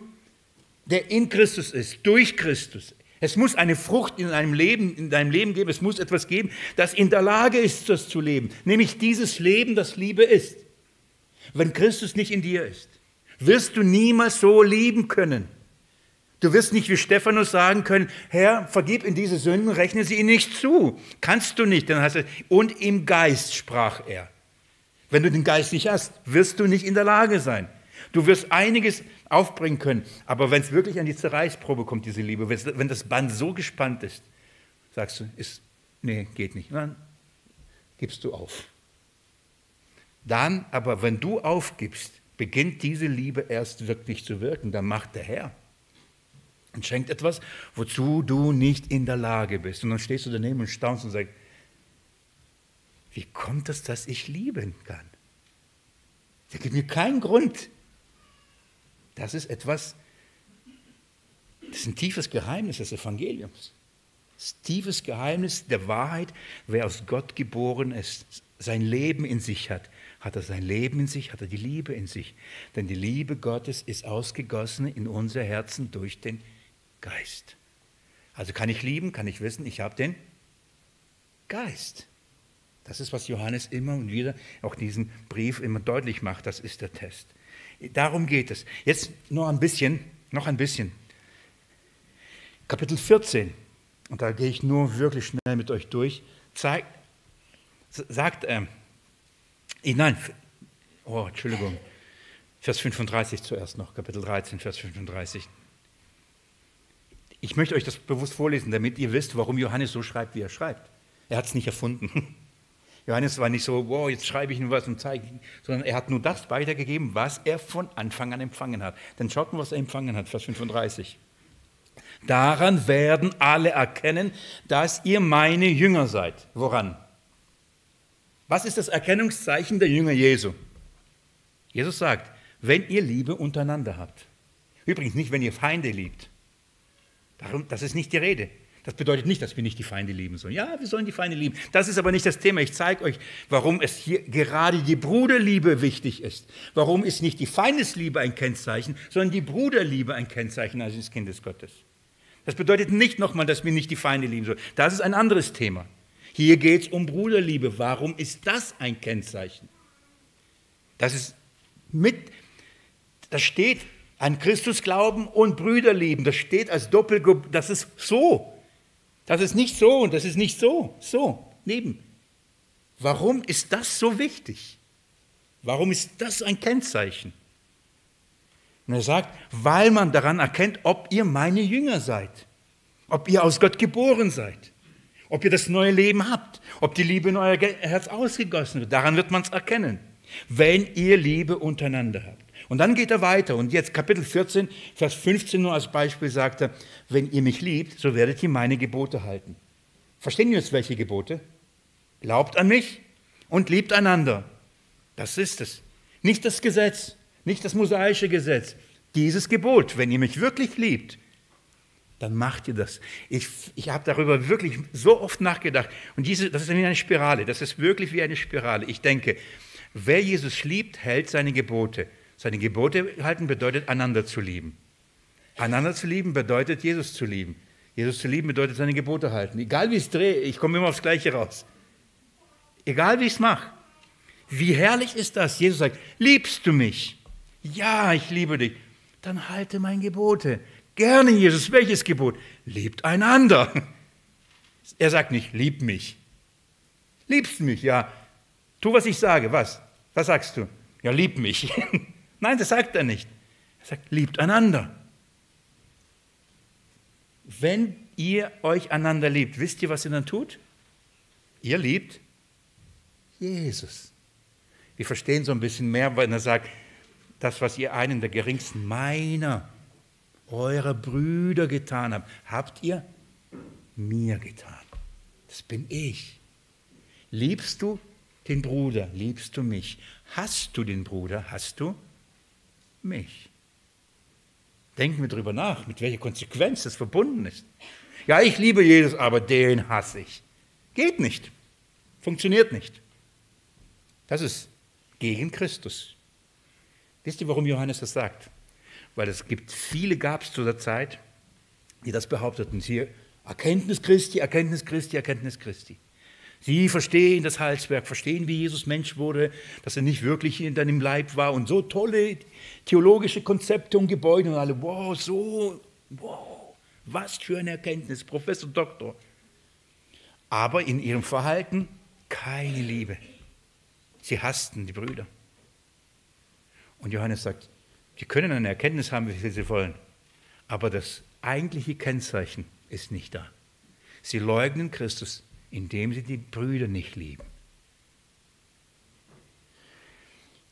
der in Christus ist, durch Christus. Es muss eine Frucht in deinem Leben, in deinem Leben geben. Es muss etwas geben, das in der Lage ist, das zu leben. Nämlich dieses Leben, das Liebe ist. Wenn Christus nicht in dir ist, wirst du niemals so lieben können. Du wirst nicht wie Stephanus sagen können, Herr, vergib in diese Sünden, rechne sie ihnen nicht zu. Kannst du nicht. Dann heißt es, und im Geist sprach er. Wenn du den Geist nicht hast, wirst du nicht in der Lage sein. Du wirst einiges aufbringen können, aber wenn es wirklich an die Zerreißprobe kommt, diese Liebe, wenn das Band so gespannt ist, sagst du, ist, nee, geht nicht. Dann gibst du auf. Dann aber, wenn du aufgibst, beginnt diese Liebe erst wirklich zu wirken. Dann macht der Herr und schenkt etwas, wozu du nicht in der Lage bist. Und dann stehst du daneben und staunst und sagst, wie kommt es, dass ich lieben kann? Der gibt mir keinen Grund. Das ist etwas, das ist ein tiefes Geheimnis des Evangeliums. Das tiefes Geheimnis der Wahrheit, wer aus Gott geboren ist, sein Leben in sich hat. Hat er sein Leben in sich, hat er die Liebe in sich. Denn die Liebe Gottes ist ausgegossen in unser Herzen durch den. Also kann ich lieben, kann ich wissen, ich habe den Geist. Das ist, was Johannes immer und wieder auch diesen Brief immer deutlich macht. Das ist der Test. Darum geht es. Jetzt noch ein bisschen, noch ein bisschen. Kapitel 14. Und da gehe ich nur wirklich schnell mit euch durch. zeigt, sagt, ähm, nein, oh, Entschuldigung, Vers 35 zuerst noch, Kapitel 13, Vers 35. Ich möchte euch das bewusst vorlesen, damit ihr wisst, warum Johannes so schreibt, wie er schreibt. Er hat es nicht erfunden. Johannes war nicht so, wow, jetzt schreibe ich nur was und zeige, sondern er hat nur das weitergegeben, was er von Anfang an empfangen hat. Dann schaut mal, was er empfangen hat, Vers 35. Daran werden alle erkennen, dass ihr meine Jünger seid. Woran? Was ist das Erkennungszeichen der Jünger Jesu? Jesus sagt, wenn ihr Liebe untereinander habt. Übrigens nicht, wenn ihr Feinde liebt. Darum, das ist nicht die Rede. Das bedeutet nicht, dass wir nicht die Feinde lieben sollen. Ja, wir sollen die Feinde lieben. Das ist aber nicht das Thema. Ich zeige euch, warum es hier gerade die Bruderliebe wichtig ist. Warum ist nicht die Feindesliebe ein Kennzeichen, sondern die Bruderliebe ein Kennzeichen eines Kindes Gottes. Das bedeutet nicht nochmal, dass wir nicht die Feinde lieben sollen. Das ist ein anderes Thema. Hier geht es um Bruderliebe. Warum ist das ein Kennzeichen? Das ist mit, das steht an Christus glauben und Brüder lieben. Das steht als Doppelgruppe, das ist so. Das ist nicht so und das ist nicht so. So, neben. Warum ist das so wichtig? Warum ist das ein Kennzeichen? Und er sagt, weil man daran erkennt, ob ihr meine Jünger seid, ob ihr aus Gott geboren seid, ob ihr das neue Leben habt, ob die Liebe in euer Herz ausgegossen wird. Daran wird man es erkennen, wenn ihr Liebe untereinander habt. Und dann geht er weiter. Und jetzt Kapitel 14, Vers 15 nur als Beispiel sagt er, wenn ihr mich liebt, so werdet ihr meine Gebote halten. Verstehen wir jetzt welche Gebote? Glaubt an mich und liebt einander. Das ist es. Nicht das Gesetz, nicht das mosaische Gesetz. Dieses Gebot, wenn ihr mich wirklich liebt, dann macht ihr das. Ich, ich habe darüber wirklich so oft nachgedacht. Und diese, das ist wie eine Spirale. Das ist wirklich wie eine Spirale. Ich denke, wer Jesus liebt, hält seine Gebote. Seine Gebote halten bedeutet, einander zu lieben. Einander zu lieben bedeutet, Jesus zu lieben. Jesus zu lieben bedeutet, seine Gebote halten. Egal wie ich es drehe, ich komme immer aufs Gleiche raus. Egal wie ich es mache. Wie herrlich ist das? Jesus sagt, liebst du mich? Ja, ich liebe dich. Dann halte mein Gebote. Gerne, Jesus. Welches Gebot? Liebt einander. Er sagt nicht, lieb mich. Liebst mich? Ja. Tu, was ich sage. Was? Was sagst du? Ja, lieb mich. Nein, das sagt er nicht. Er sagt, liebt einander. Wenn ihr euch einander liebt, wisst ihr, was ihr dann tut? Ihr liebt Jesus. Wir verstehen so ein bisschen mehr, wenn er sagt, das, was ihr einen der geringsten meiner, eurer Brüder getan habt, habt ihr mir getan. Das bin ich. Liebst du den Bruder? Liebst du mich? Hast du den Bruder? Hast du mich? Denken wir darüber nach, mit welcher Konsequenz das verbunden ist. Ja, ich liebe Jesus, aber den hasse ich. Geht nicht. Funktioniert nicht. Das ist gegen Christus. Wisst ihr, warum Johannes das sagt? Weil es gibt viele gab es zu der Zeit, die das behaupteten. Sie Erkenntnis Christi, Erkenntnis Christi, Erkenntnis Christi. Sie verstehen das Heilswerk, verstehen, wie Jesus Mensch wurde, dass er nicht wirklich in deinem Leib war und so tolle theologische Konzepte und Gebäude und alle, wow, so, wow, was für eine Erkenntnis, Professor, Doktor. Aber in ihrem Verhalten keine Liebe. Sie hassten die Brüder. Und Johannes sagt, wir können eine Erkenntnis haben, wie sie wollen, aber das eigentliche Kennzeichen ist nicht da. Sie leugnen Christus, indem sie die Brüder nicht lieben.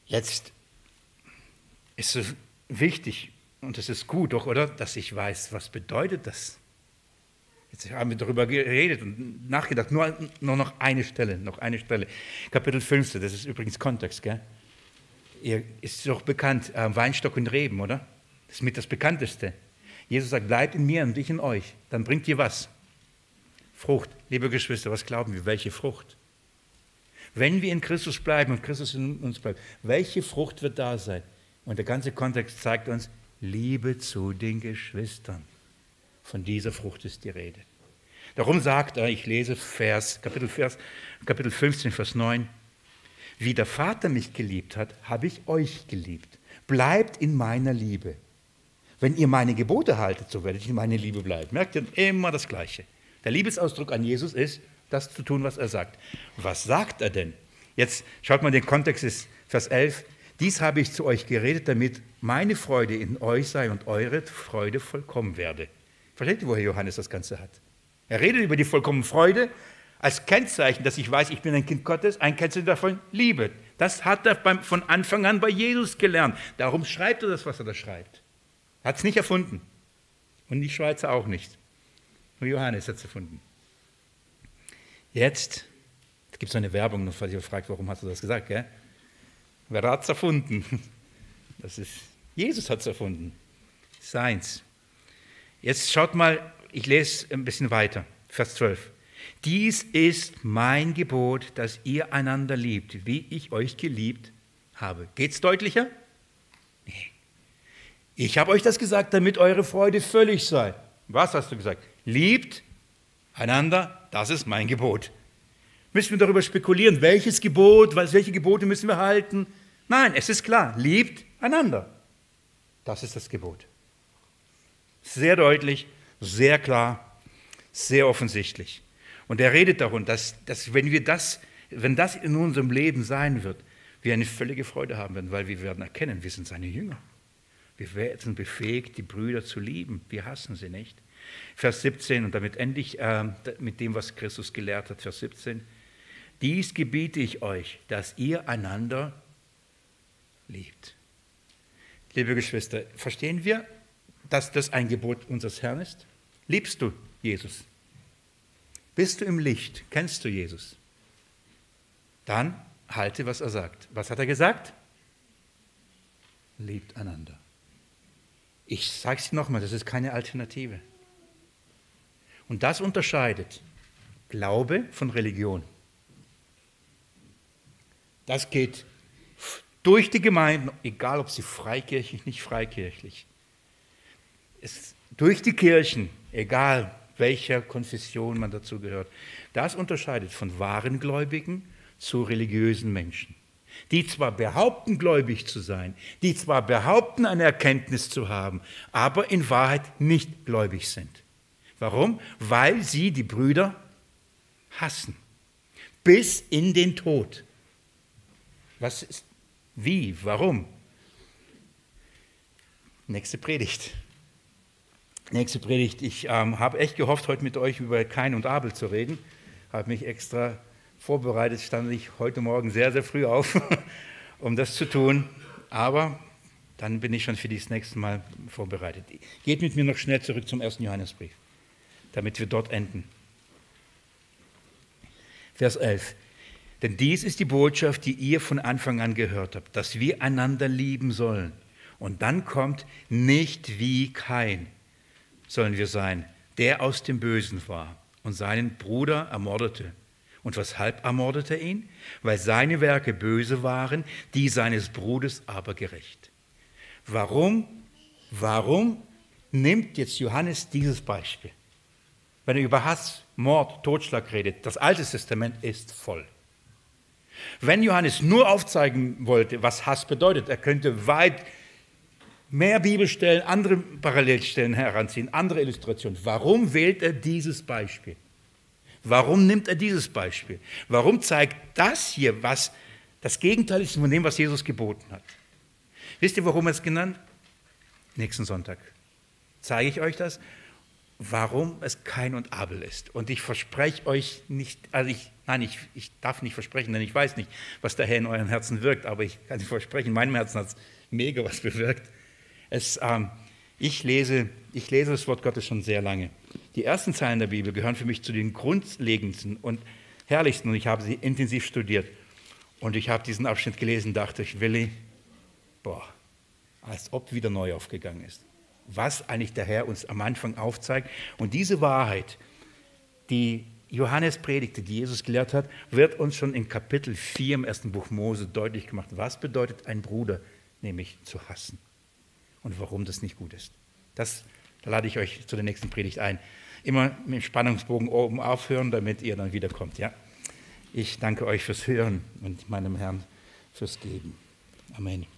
Jetzt ist es wichtig, und es ist gut doch, oder, dass ich weiß, was bedeutet das? Jetzt haben wir darüber geredet und nachgedacht. Nur, nur noch eine Stelle, noch eine Stelle. Kapitel 15, das ist übrigens Kontext, gell? Ihr ist doch bekannt, äh, Weinstock und Reben, oder? Das ist mit das bekannteste. Jesus sagt, bleibt in mir und ich in euch. Dann bringt ihr was? Frucht. Liebe Geschwister, was glauben wir? Welche Frucht? Wenn wir in Christus bleiben und Christus in uns bleibt, welche Frucht wird da sein? Und der ganze Kontext zeigt uns, Liebe zu den Geschwistern. Von dieser Frucht ist die Rede. Darum sagt er, ich lese Vers, Kapitel, Vers, Kapitel 15, Vers 9, wie der Vater mich geliebt hat, habe ich euch geliebt. Bleibt in meiner Liebe. Wenn ihr meine Gebote haltet, so werdet ihr in meiner Liebe bleiben. Merkt ihr immer das Gleiche. Der Liebesausdruck an Jesus ist, das zu tun, was er sagt. Was sagt er denn? Jetzt schaut mal, der Kontext ist Vers 11. Dies habe ich zu euch geredet, damit meine Freude in euch sei und eure Freude vollkommen werde. Versteht ihr, woher Johannes das Ganze hat? Er redet über die vollkommene Freude als Kennzeichen, dass ich weiß, ich bin ein Kind Gottes, ein Kennzeichen davon Liebe. Das hat er beim, von Anfang an bei Jesus gelernt. Darum schreibt er das, was er da schreibt. Er hat es nicht erfunden. Und die Schweizer auch nicht. Nur Johannes hat es erfunden. Jetzt, es gibt so eine Werbung, falls ihr fragt, warum hast du das gesagt, gell? Wer hat es erfunden? Das ist, Jesus hat es erfunden. Seins. Jetzt schaut mal, ich lese ein bisschen weiter. Vers 12. Dies ist mein Gebot, dass ihr einander liebt, wie ich euch geliebt habe. Geht es deutlicher? Nee. Ich habe euch das gesagt, damit eure Freude völlig sei. Was hast du gesagt? Liebt einander, das ist mein Gebot. Müssen wir darüber spekulieren, welches Gebot, welche Gebote müssen wir halten? Nein, es ist klar, liebt einander. Das ist das Gebot. Sehr deutlich, sehr klar, sehr offensichtlich. Und er redet davon, dass, dass wenn wir das, wenn das in unserem Leben sein wird, wir eine völlige Freude haben werden, weil wir werden erkennen, wir sind seine Jünger. Wir werden befähigt, die Brüder zu lieben. Wir hassen sie nicht. Vers 17, und damit endlich äh, mit dem, was Christus gelehrt hat, Vers 17. Dies gebiete ich euch, dass ihr einander liebt. Liebe Geschwister, verstehen wir, dass das ein Gebot unseres Herrn ist? Liebst du Jesus? Bist du im Licht? Kennst du Jesus? Dann halte, was er sagt. Was hat er gesagt? Liebt einander. Ich sage es nochmal, das ist keine Alternative. Und das unterscheidet Glaube von Religion. Das geht durch die Gemeinden, egal ob sie freikirchlich, nicht freikirchlich. Es, durch die Kirchen, egal welcher Konfession man dazu gehört. Das unterscheidet von wahren Gläubigen zu religiösen Menschen die zwar behaupten, gläubig zu sein, die zwar behaupten, eine Erkenntnis zu haben, aber in Wahrheit nicht gläubig sind. Warum? Weil sie die Brüder hassen. Bis in den Tod. Was ist, wie, warum? Nächste Predigt. Nächste Predigt. Ich ähm, habe echt gehofft, heute mit euch über Kain und Abel zu reden. Habe mich extra vorbereitet, stand ich heute Morgen sehr, sehr früh auf, um das zu tun. Aber dann bin ich schon für das nächste Mal vorbereitet. Geht mit mir noch schnell zurück zum ersten Johannesbrief, damit wir dort enden. Vers 11. Denn dies ist die Botschaft, die ihr von Anfang an gehört habt, dass wir einander lieben sollen. Und dann kommt nicht wie kein sollen wir sein, der aus dem Bösen war und seinen Bruder ermordete. Und weshalb ermordete er ihn? Weil seine Werke böse waren, die seines Bruders aber gerecht. Warum, warum nimmt jetzt Johannes dieses Beispiel? Wenn er über Hass, Mord, Totschlag redet, das Alte Testament ist voll. Wenn Johannes nur aufzeigen wollte, was Hass bedeutet, er könnte weit mehr Bibelstellen, andere Parallelstellen heranziehen, andere Illustrationen. Warum wählt er dieses Beispiel? Warum nimmt er dieses Beispiel? Warum zeigt das hier, was das Gegenteil ist von dem, was Jesus geboten hat? Wisst ihr, warum er es genannt? Nächsten Sonntag zeige ich euch das, warum es Kain und Abel ist. Und ich verspreche euch nicht, also ich, nein, ich, ich darf nicht versprechen, denn ich weiß nicht, was der Herr in euren Herzen wirkt, aber ich kann versprechen, in meinem Herzen hat es mega was bewirkt. Es, ähm, ich, lese, ich lese das Wort Gottes schon sehr lange. Die ersten Zeilen der Bibel gehören für mich zu den grundlegendsten und herrlichsten und ich habe sie intensiv studiert. Und ich habe diesen Abschnitt gelesen, dachte ich, Willi, boah, als ob wieder neu aufgegangen ist. Was eigentlich der Herr uns am Anfang aufzeigt. Und diese Wahrheit, die Johannes predigte, die Jesus gelehrt hat, wird uns schon in Kapitel 4 im ersten Buch Mose deutlich gemacht. Was bedeutet ein Bruder, nämlich zu hassen? Und warum das nicht gut ist. Das, da lade ich euch zu der nächsten Predigt ein immer mit dem Spannungsbogen oben aufhören, damit ihr dann wiederkommt. Ja? Ich danke euch fürs Hören und meinem Herrn fürs Geben. Amen.